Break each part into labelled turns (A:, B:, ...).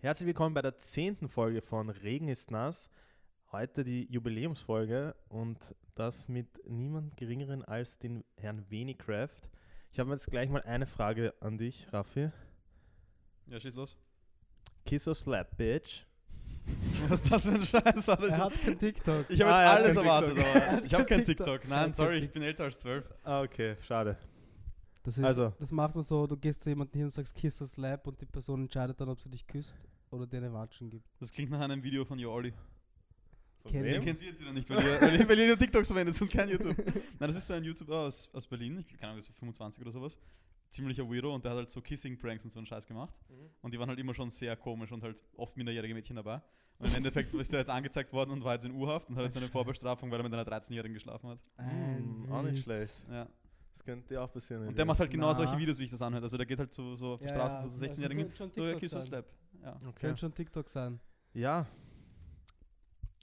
A: Herzlich willkommen bei der zehnten Folge von Regen ist nass. Heute die Jubiläumsfolge und das mit niemand geringeren als den Herrn Venicraft. Ich habe jetzt gleich mal eine Frage an dich, Raffi.
B: Ja, schieß los.
A: Kiss or slap, bitch?
B: Was ist das für ein Scheiß?
C: Er hat kein TikTok.
B: Ich habe
A: Ah,
B: jetzt alles erwartet,
A: TikTok.
B: aber ich habe kein TikTok.
C: TikTok.
B: Nein, sorry, ich bin älter als zwölf.
A: Ah, okay, schade.
C: Das, ist,
A: Also.
C: das macht man so, du gehst zu jemandem hin und sagst Kiss or Slap und die Person entscheidet dann, ob sie dich küsst oder dir eine Watschen gibt.
B: Das klingt nach einem Video von Yo Olli.
A: Von
C: Kenn
B: Den
A: wem?
B: kennt sie jetzt wieder nicht, weil ihr, weil ihr, weil ihr nur TikToks verwendet und kein YouTube. Nein, das ist so ein YouTuber aus, aus Berlin, ich keine Ahnung, das ist 25 oder sowas. Ziemlicher Weirdo und der hat halt so Kissing-Pranks und so einen Scheiß gemacht.
A: Mhm.
B: Und die waren halt immer schon sehr komisch und halt oft minderjährige Mädchen dabei. Und im Endeffekt ist er jetzt angezeigt worden und war jetzt in U-Haft und hat jetzt eine Vorbestrafung, weil er mit einer 13-Jährigen geschlafen hat.
A: Hm, auch nicht schlecht.
B: Ja.
A: Das könnte dir auch passieren.
B: Und der macht halt genau
C: Na.
B: solche Videos, wie ich das anhöre. Also der geht halt so, so auf die
C: Ja,
B: Straße
C: ja,
B: zu so
C: also
B: 16-Jährigen.
C: könnte schon
B: ja,
C: TikTok sein.
B: Ja.
A: Okay.
C: Könnte schon TikTok sein.
A: Ja,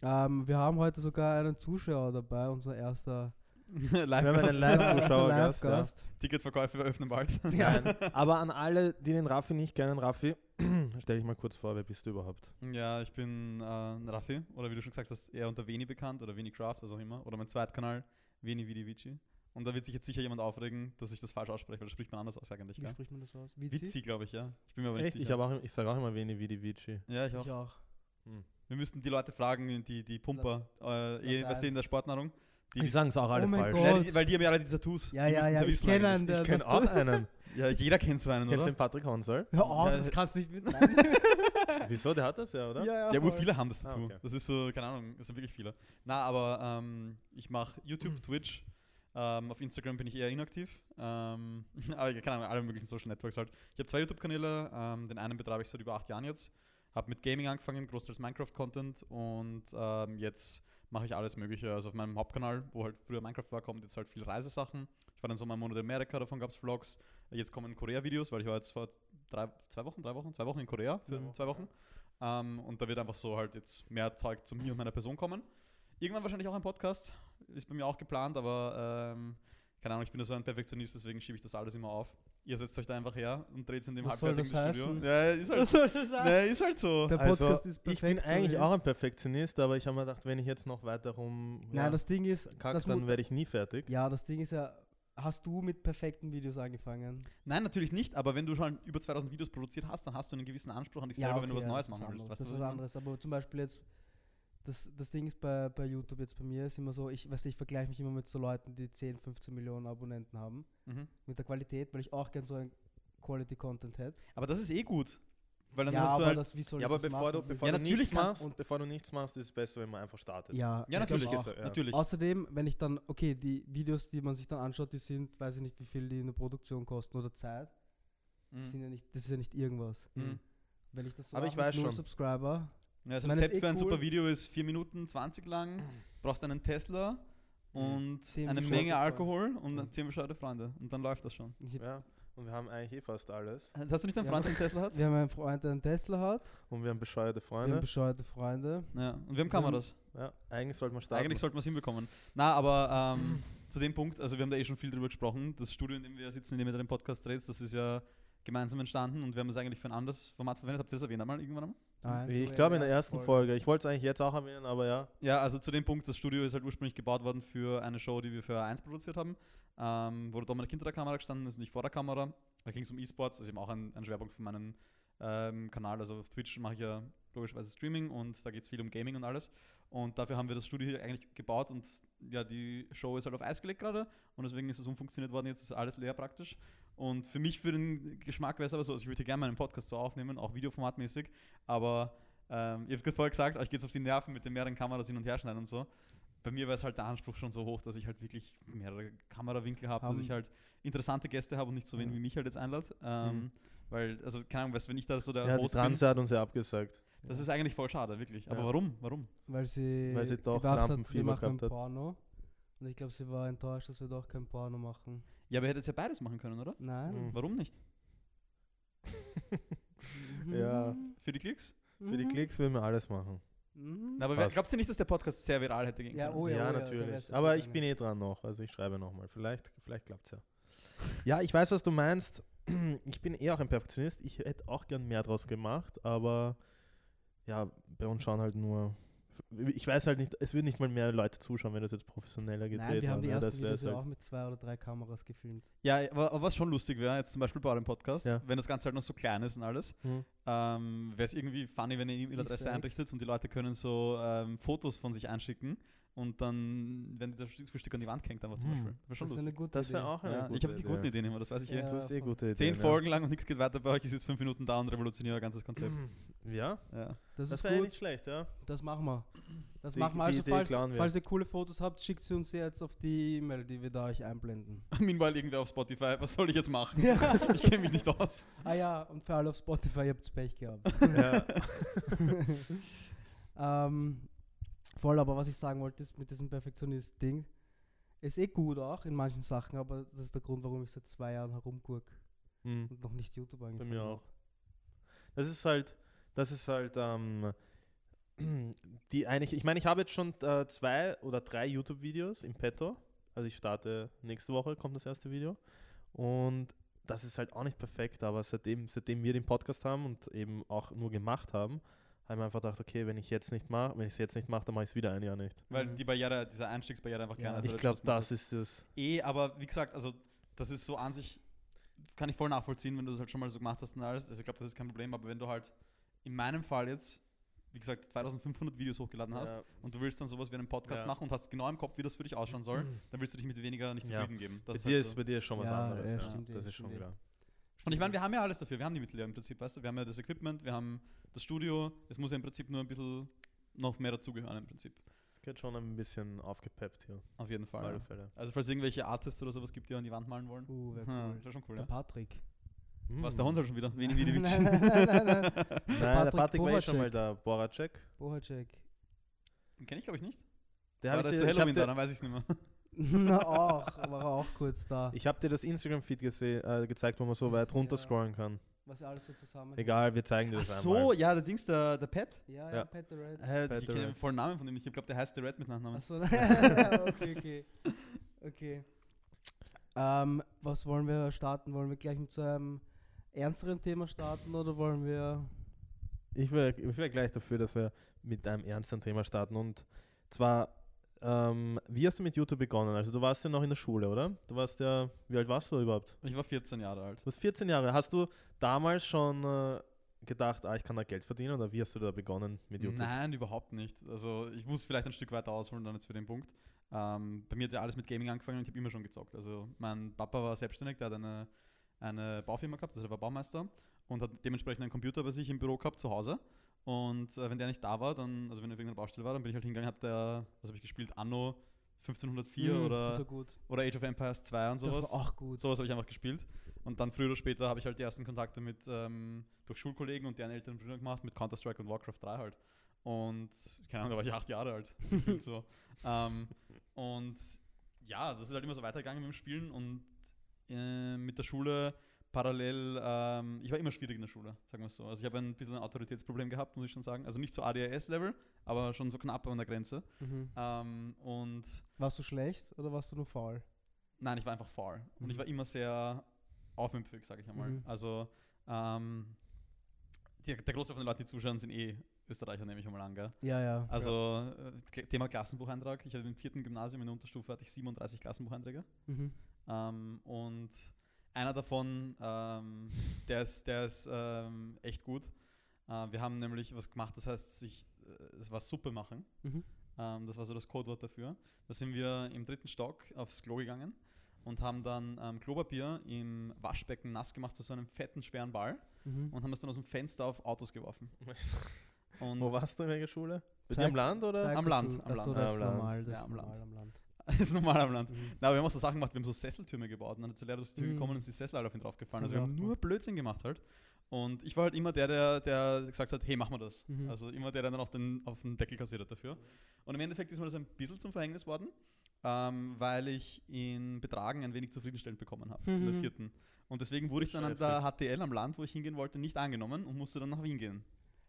C: Ähm, wir haben heute sogar einen Zuschauer dabei, unser erster
A: wir haben
B: Live-Gast.
A: ja.
C: Live-Gast.
B: Ticketverkäufe öffnen bald.
A: Nein, aber an alle, die den Raffi nicht kennen, Raffi, stell dich mal kurz vor, wer bist du überhaupt?
B: Ja, ich bin äh, Raffi, oder wie du schon gesagt hast, eher unter Veni bekannt oder Veni Craft, was auch immer. Oder mein Zweitkanal, Veni Vidi Vici. Und da wird sich jetzt sicher jemand aufregen, dass ich das falsch ausspreche, weil das spricht man anders aus eigentlich.
C: Wie
B: Gell?
C: spricht man das aus? Vizi?
B: Vizi, glaube ich, ja. Ich bin mir aber nicht
A: Echt? Ich,
B: sicher.
A: auch, ich sage auch immer Veni Vidi Vici.
B: ja, ich auch.
C: Ich auch.
B: Wir müssten die Leute fragen, die, die Pumper, äh, eh, was in der Sportnahrung. Die,
A: Die
B: die,
A: sagen es auch alle
C: Oh
A: falsch.
B: Ja, die, weil die haben ja alle die Tattoos.
C: Ja,
B: die
C: ja, ja, ich kenne einen, der
A: Ich kenne auch einen.
B: Ja, jeder kennt so einen,
A: Kennst du
B: oder?
A: den Patrick
C: auf,
B: Ja,
C: das
B: das-
C: kannst du nicht mit.
A: Wieso? Der hat das ja, oder?
C: ja,
B: Ja, wo
C: voll.
B: viele haben das
A: Ah,
B: Tattoo.
A: okay.
B: Das ist so, keine Ahnung, das sind wirklich viele. Na, aber ähm, ich mache YouTube, Twitch. Ähm, auf Instagram bin ich eher inaktiv. Ähm, aber keine Ahnung, alle möglichen Social Networks halt. Ich habe zwei YouTube-Kanäle. Ähm, den einen betreibe ich seit über acht Jahren jetzt. Habe mit Gaming angefangen, großteils Minecraft-Content. Und ähm, jetzt mache ich alles Mögliche. Also auf meinem Hauptkanal, wo halt früher Minecraft war, kommt jetzt halt viel Reisesachen. Ich war dann so mal im Monat in Amerika, davon gab es Vlogs. Jetzt kommen Korea-Videos, weil ich war jetzt vor drei, zwei Wochen, drei Wochen, zwei Wochen in Korea für
A: Ja.
B: zwei Wochen. Ähm, und da wird einfach so halt jetzt mehr Zeug zu mir und meiner Person kommen. Irgendwann wahrscheinlich auch ein Podcast. Ist bei mir auch geplant, aber ähm, keine Ahnung, ich bin da so ein Perfektionist, deswegen schiebe ich das alles immer auf. Ihr setzt euch da einfach her und dreht es in dem
C: Was soll
B: halbfertigen
C: das
B: Studio.
C: heißen?
B: Ja, ist halt,
C: Was soll das sein?
B: nee, ist halt so.
C: Der
A: Also,
C: Podcast ist
A: ich
C: perfekt.
A: bin
C: so wie
A: eigentlich auch ein
C: ist.
A: Perfektionist, aber ich habe mir gedacht, wenn ich jetzt noch weiter rum
C: Nein, das Ding ist,
A: kack,
C: das
A: dann werde ich nie fertig.
C: ja, das Ding ist ja, hast du mit perfekten Videos angefangen?
B: Nein, natürlich nicht, aber wenn du schon über 2000 Videos produziert hast, dann hast du einen gewissen Anspruch an dich selber, wenn du was
C: ja,
B: Neues
C: ist
B: machen willst.
C: das ist
B: was ich
C: anderes. Aber zum Beispiel jetzt, das, das Ding ist bei, bei YouTube jetzt bei mir ist immer so, ich weiß nicht, ich vergleiche mich immer mit so Leuten, die 10, 15 Millionen Abonnenten haben.
B: Mhm.
C: Mit der Qualität, weil ich auch gern so ein Quality Content hätte.
B: Aber das ist eh gut. Weil dann
C: Ja,
B: hast du
C: aber
B: halt
C: das, wie soll
A: Ja,
C: ich
A: aber
C: das
A: bevor du, bevor
B: Ja,
A: du
B: natürlich
A: nichts machst, und bevor du nichts machst, ist es besser, wenn man einfach startet.
C: ja,
B: Ja, natürlich,
C: auch.
A: ist er, ja.
B: natürlich.
C: Außerdem, wenn ich dann, okay, die Videos, die man sich dann anschaut, die sind, weiß ich nicht, wie viel die in der Produktion kosten oder Zeit.
B: Mhm.
C: sind ja nicht, das ist ja nicht irgendwas.
B: Mhm.
C: Wenn ich das so
A: Aber
C: mache
A: ich weiß
C: mit null
A: schon.
C: Subscriber,
B: Ja,
C: meine,
B: Rezept
C: ist eh
B: für ein
C: cool.
B: super Video ist 4 Minuten 20 lang, brauchst einen Tesla und
C: Zehn
B: eine Menge
C: Freunde.
B: Alkohol und
A: Mhm.
B: 10 bescheuerte Freunde. Und dann läuft das schon.
A: Ja, und wir haben eigentlich eh fast alles.
B: Hast du nicht einen Freund, der einen Tesla hat?
C: wir haben einen Freund, der einen Tesla hat,
A: Und wir haben bescheuerte
C: wir
A: Freunde.
C: haben bescheuerte Freunde.
B: Ja. Und wir haben Kameras.
A: ja, eigentlich sollte man starten.
B: Eigentlich sollten wir es hinbekommen. Na, aber ähm, zu dem Punkt, also wir haben da eh schon viel drüber gesprochen. Das Studio, in dem wir sitzen, in dem ihr den Podcast dreht, das ist ja gemeinsam entstanden und wir haben es eigentlich für ein anderes Format verwendet. Habt ihr das erwähnt einmal irgendwann einmal?
C: Nein,
A: ich glaube in der
C: ersten
A: ersten Folge. Ich wollte es eigentlich jetzt auch erwähnen, aber ja.
B: Ja, also zu dem Punkt, das Studio ist halt ursprünglich gebaut worden für eine Show, die wir für A1 produziert haben, ähm, wo der Dominik hinter der Kamera gestanden ist, nicht vor der Kamera. Da ging es um E-Sports, das ist eben auch ein, ein Schwerpunkt von meinem ähm, Kanal. Also auf Twitch mache ich ja logischerweise Streaming und da geht es viel um Gaming und alles. Und dafür haben wir das Studio hier eigentlich gebaut und ja, die Show ist halt auf Eis gelegt gerade und deswegen ist es umfunktioniert worden. Jetzt ist alles leer praktisch. Und für mich, für den Geschmack wäre es aber so, also ich würde gerne meinen Podcast so aufnehmen, auch videoformatmäßig, aber ähm, ihr habt gerade vorher gesagt, euch geht es auf die Nerven mit den mehreren Kameras hin und her schneiden und so. Bei mir wäre es halt der Anspruch schon so hoch, dass ich halt wirklich mehrere Kamerawinkel habe, dass ich halt interessante Gäste habe und nicht so wen
C: Ja.
B: wie mich halt jetzt einlade. Ähm,
A: Mhm.
B: Weil, also keine Ahnung, weißt, wenn ich da so der
A: ja die
B: Host bin,
A: hat uns ja abgesagt.
B: das ist eigentlich voll schade, wirklich. Aber
A: Ja.
B: warum? Warum?
C: Weil sie,
A: Weil sie doch
C: gedacht hat, wir
A: Lampenfieber
C: machen
A: gehabt hat.
C: Porno. Und ich glaube, sie war enttäuscht, dass wir doch kein Porno machen.
B: Ja, aber ihr hättet ja beides machen können, oder?
C: Nein.
A: Mhm.
B: Warum nicht?
A: Ja.
B: Für die Klicks?
A: Für die Klicks will man alles machen.
C: Mhm.
B: Na, aber
A: Fast.
B: glaubt ihr nicht, dass der Podcast sehr viral hätte gehen
C: Ja,
B: können?
C: oh ja,
A: ja,
C: oh der
A: natürlich.
C: Rest
A: Aber ich bin eh dran noch, also ich schreibe nochmal. Vielleicht, vielleicht klappt es ja. Ja, ich weiß, was du meinst. ich bin eher auch ein Perfektionist. Ich hätte auch gern mehr draus gemacht, aber ja, bei uns schauen halt nur. Ich weiß halt nicht, es würden nicht mal mehr Leute zuschauen, wenn das jetzt professioneller gedreht
C: Nein, wir haben die
A: wäre.
C: ersten
A: Das
C: Videos ja
A: halt.
C: auch mit zwei oder drei Kameras gefilmt.
B: Ja, aber, aber was schon lustig wäre, jetzt zum Beispiel bei eurem Podcast,
A: Ja.
B: wenn das Ganze halt noch so klein ist und alles,
A: Hm.
B: ähm, wäre es irgendwie funny, wenn ihr eine E-Mail-Adresse einrichtet und die Leute können so ähm, Fotos von sich einschicken und dann, wenn das Frühstück an die Wand hängt, einfach zum
A: Hm.
B: Beispiel. Wäre schon
C: das ist eine
B: lustig.
C: gute
A: Das wäre
C: Idee.
A: auch eine
B: Ja,
A: gute
B: ich habe die guten
A: Idee.
B: Ideen immer, das weiß ich eh.
C: Ja.
A: Du hast eh gute Ideen.
B: Zehn
A: ja.
B: Folgen lang und nichts geht weiter bei euch, ist jetzt fünf Minuten da und revolutioniert euer ganzes Konzept.
A: Ja,
B: Ja.
C: Das,
A: das
C: ist
A: wäre
C: gut,
A: nicht schlecht, ja.
C: das machen wir. Das
A: Die-
C: machen wir.
A: die
C: Also, falls, falls ihr coole Fotos habt, schickt sie uns jetzt auf die E-Mail, die wir da euch einblenden.
B: Meanwhile irgendwer auf Spotify, was soll ich jetzt machen?
C: Ja.
B: Ich kenne mich nicht aus.
C: ah ja, und für alle auf Spotify, ihr habt's Pech gehabt.
A: ja.
C: ähm, voll, aber was ich sagen wollte, ist mit diesem Perfektionist-Ding, ist eh gut auch in manchen Sachen, aber das ist der Grund, warum ich seit zwei Jahren herumgurk
A: Hm.
C: und noch nicht YouTube
A: Bei
C: angefangen
A: mir auch. Das ist halt, das ist halt, ähm, die eigentlich, ich meine, ich habe jetzt schon äh, zwei oder drei YouTube-Videos im Petto. Also ich starte nächste Woche, kommt das erste Video. Und das ist halt auch nicht perfekt, aber seitdem, seitdem wir den Podcast haben und eben auch nur gemacht haben, haben wir einfach gedacht, okay, wenn ich jetzt nicht mache, wenn ich es jetzt nicht mache, dann mache ich es wieder ein Jahr nicht.
B: Weil
C: Mhm.
B: die Barriere, diese Einstiegsbarriere einfach kleiner
C: Ja.
B: ist.
A: ich
B: weil
A: glaube,
B: das
A: das ist das.
B: Eh, aber wie gesagt, also das ist so an sich, kann ich voll nachvollziehen, wenn du das halt schon mal so gemacht hast und alles. Also ich glaube, das ist kein Problem, aber wenn du halt in meinem Fall jetzt, wie gesagt, 2500 Videos hochgeladen hast
A: Ja.
B: und du willst dann sowas wie einen Podcast
A: Ja.
B: machen und hast genau im Kopf, wie das für dich ausschauen soll, dann willst du dich mit weniger nicht
A: Ja.
B: zufrieden geben.
A: Bei
B: Das ist
A: dir,
B: halt
A: ist,
B: so.
A: bei dir ist schon was
C: Ja,
A: anderes.
C: ja,
A: Ja,
C: stimmt
A: das ist schon klar.
B: Und ich meine, wir haben ja alles dafür. Wir haben die Mittel ja im Prinzip, weißt du? Wir haben ja das Equipment, wir haben das Studio. Es muss ja im Prinzip nur ein bisschen noch mehr dazugehören im Prinzip.
A: Es geht schon ein bisschen aufgepeppt hier.
B: Auf jeden
A: Auf
B: Fall.
A: alle
B: Ja.
A: Fälle.
B: Also falls irgendwelche Artists oder sowas gibt, die an die Wand malen wollen.
C: Uh, wär
B: Hm,
C: cool.
B: das wäre schon cool,
C: Der
B: ja.
C: Patrick.
B: Was, der Hund halt schon wieder? Wenig, wenig,
C: nein, nein, nein, nein, nein.
A: Nein, der
C: Patrick
A: Patrick war eh schon mal da. Boracek.
C: Bohacek.
B: Kenne ich, glaube ich, nicht.
A: Der
B: der
A: ich
B: zu
A: dir, ich hab
B: Halloween da, dann weiß ich es nicht mehr.
C: Na auch, war auch kurz da.
A: ich hab dir das Instagram-Feed gese- äh, gezeigt, wo man so
C: Das
A: weit
C: ist
A: runter
C: ja-
A: scrollen kann.
C: Was alles so zusammen.
A: Egal, wir zeigen dir
B: Ach
A: das
B: so,
A: einmal.
B: ja, der Dings, der, der Pat.
C: Ja,
A: Ja.
C: ja, Pat the Red.
B: Äh,
A: Pat
B: ich kenne den vollen Namen von dem nicht. Ich glaube, der heißt The Red mit Nachnamen.
C: Achso, okay, okay. Okay. Ähm, was wollen wir starten? Wollen wir gleich mit so einem ernsteren Thema starten oder wollen wir.
A: Ich wäre ich wär gleich dafür, dass wir mit einem ernsten Thema starten. Und zwar, ähm, wie hast du mit YouTube begonnen? Also du warst ja noch in der Schule, oder? Du warst ja, wie alt warst du überhaupt?
B: Ich war 14 Jahre alt.
A: Du warst 14 Jahre. Hast du damals schon äh, gedacht, ah, ich kann da Geld verdienen? Oder wie hast du da begonnen mit YouTube?
B: Nein, überhaupt nicht. Also ich muss vielleicht ein Stück weiter ausholen dann jetzt für den Punkt. Ähm, bei mir hat ja alles mit Gaming angefangen und ich habe immer schon gezockt. Also mein Papa war selbstständig, der hat eine, eine Baufirma gehabt, also der war Baumeister und hat dementsprechend einen Computer bei sich im Büro gehabt zu Hause. Und äh, wenn der nicht da war, dann, also wenn er auf irgendeiner Baustelle war, dann bin ich halt hingegangen, habe der, was habe ich gespielt, Anno 1504
C: Hm,
B: oder, oder Age of Empires 2 und sowas.
C: Das war auch gut.
B: Sowas habe ich einfach gespielt. Und dann früher oder später habe ich halt die ersten Kontakte mit ähm, durch Schulkollegen und deren älteren Brüdern gemacht, mit Counter-Strike und Warcraft 3 halt. Und keine Ahnung, da war ich acht Jahre alt. so. Ähm, und ja, das ist halt immer so weitergegangen mit dem Spielen und äh, mit der Schule parallel, ähm, ich war immer schwierig in der Schule, sagen wir es so. Also ich habe ein bisschen ein Autoritätsproblem gehabt, muss ich schon sagen. Also nicht so ADHS-Level, aber schon so knapp an der Grenze.
C: Mhm.
B: Ähm, und
C: Warst du schlecht oder warst du nur faul?
B: Nein, ich war einfach faul. Und ich
C: Mhm.
B: war immer sehr aufmüpfig, sage ich einmal.
C: Mhm.
B: Also, ähm, die, der Großteil von den Leuten, die zuschauen, sind eh Österreicher, nehme ich einmal an. Gell?
C: Ja, ja.
B: Also, äh, Kle- Thema Klassenbucheintrag. Ich hatte im vierten Gymnasium in der Unterstufe hatte ich 37 Klassenbucheinträge.
C: Mhm.
B: Ähm, und einer davon, ähm, der ist, der ist ähm, echt gut. Äh, wir haben nämlich was gemacht, das heißt, sich, äh, es war Suppe machen.
C: Mhm.
B: Ähm, das war so das Codewort dafür. Da sind wir im dritten Stock aufs Klo gegangen und haben dann ähm, Klopapier im Waschbecken nass gemacht zu so einem fetten, schweren Ball
C: Mhm.
B: und haben das dann aus dem Fenster auf Autos geworfen. Und
A: Wo warst du in welcher Schule? Bei am Land oder?
B: Am Land, am Land.
C: das ist
A: Am Land.
C: normal. Das
B: Ja, am
C: normal
B: Land.
C: am Land.
B: ist normal am Land.
C: Mhm.
B: Na, aber wir haben auch so Sachen gemacht, wir haben so Sesseltürme gebaut und dann ist der Lehrer durch die Tür
C: Mhm.
B: gekommen und ist die Sessel alle auf ihn draufgefallen. Also wir
C: haben
B: nur Blödsinn gemacht halt. Und ich war halt immer der, der, der gesagt hat, hey, mach mal das.
C: Mhm.
B: Also immer der, der dann auch den, auf den Deckel kassiert hat dafür. Und im Endeffekt ist mir das ein bisschen zum Verhängnis worden, ähm, weil ich in Betragen ein wenig zufriedenstellend bekommen habe, in der
C: Mhm.
B: vierten. Und deswegen wurde ich dann an der HTL am Land, wo ich hingehen wollte, nicht angenommen und musste dann nach Wien gehen.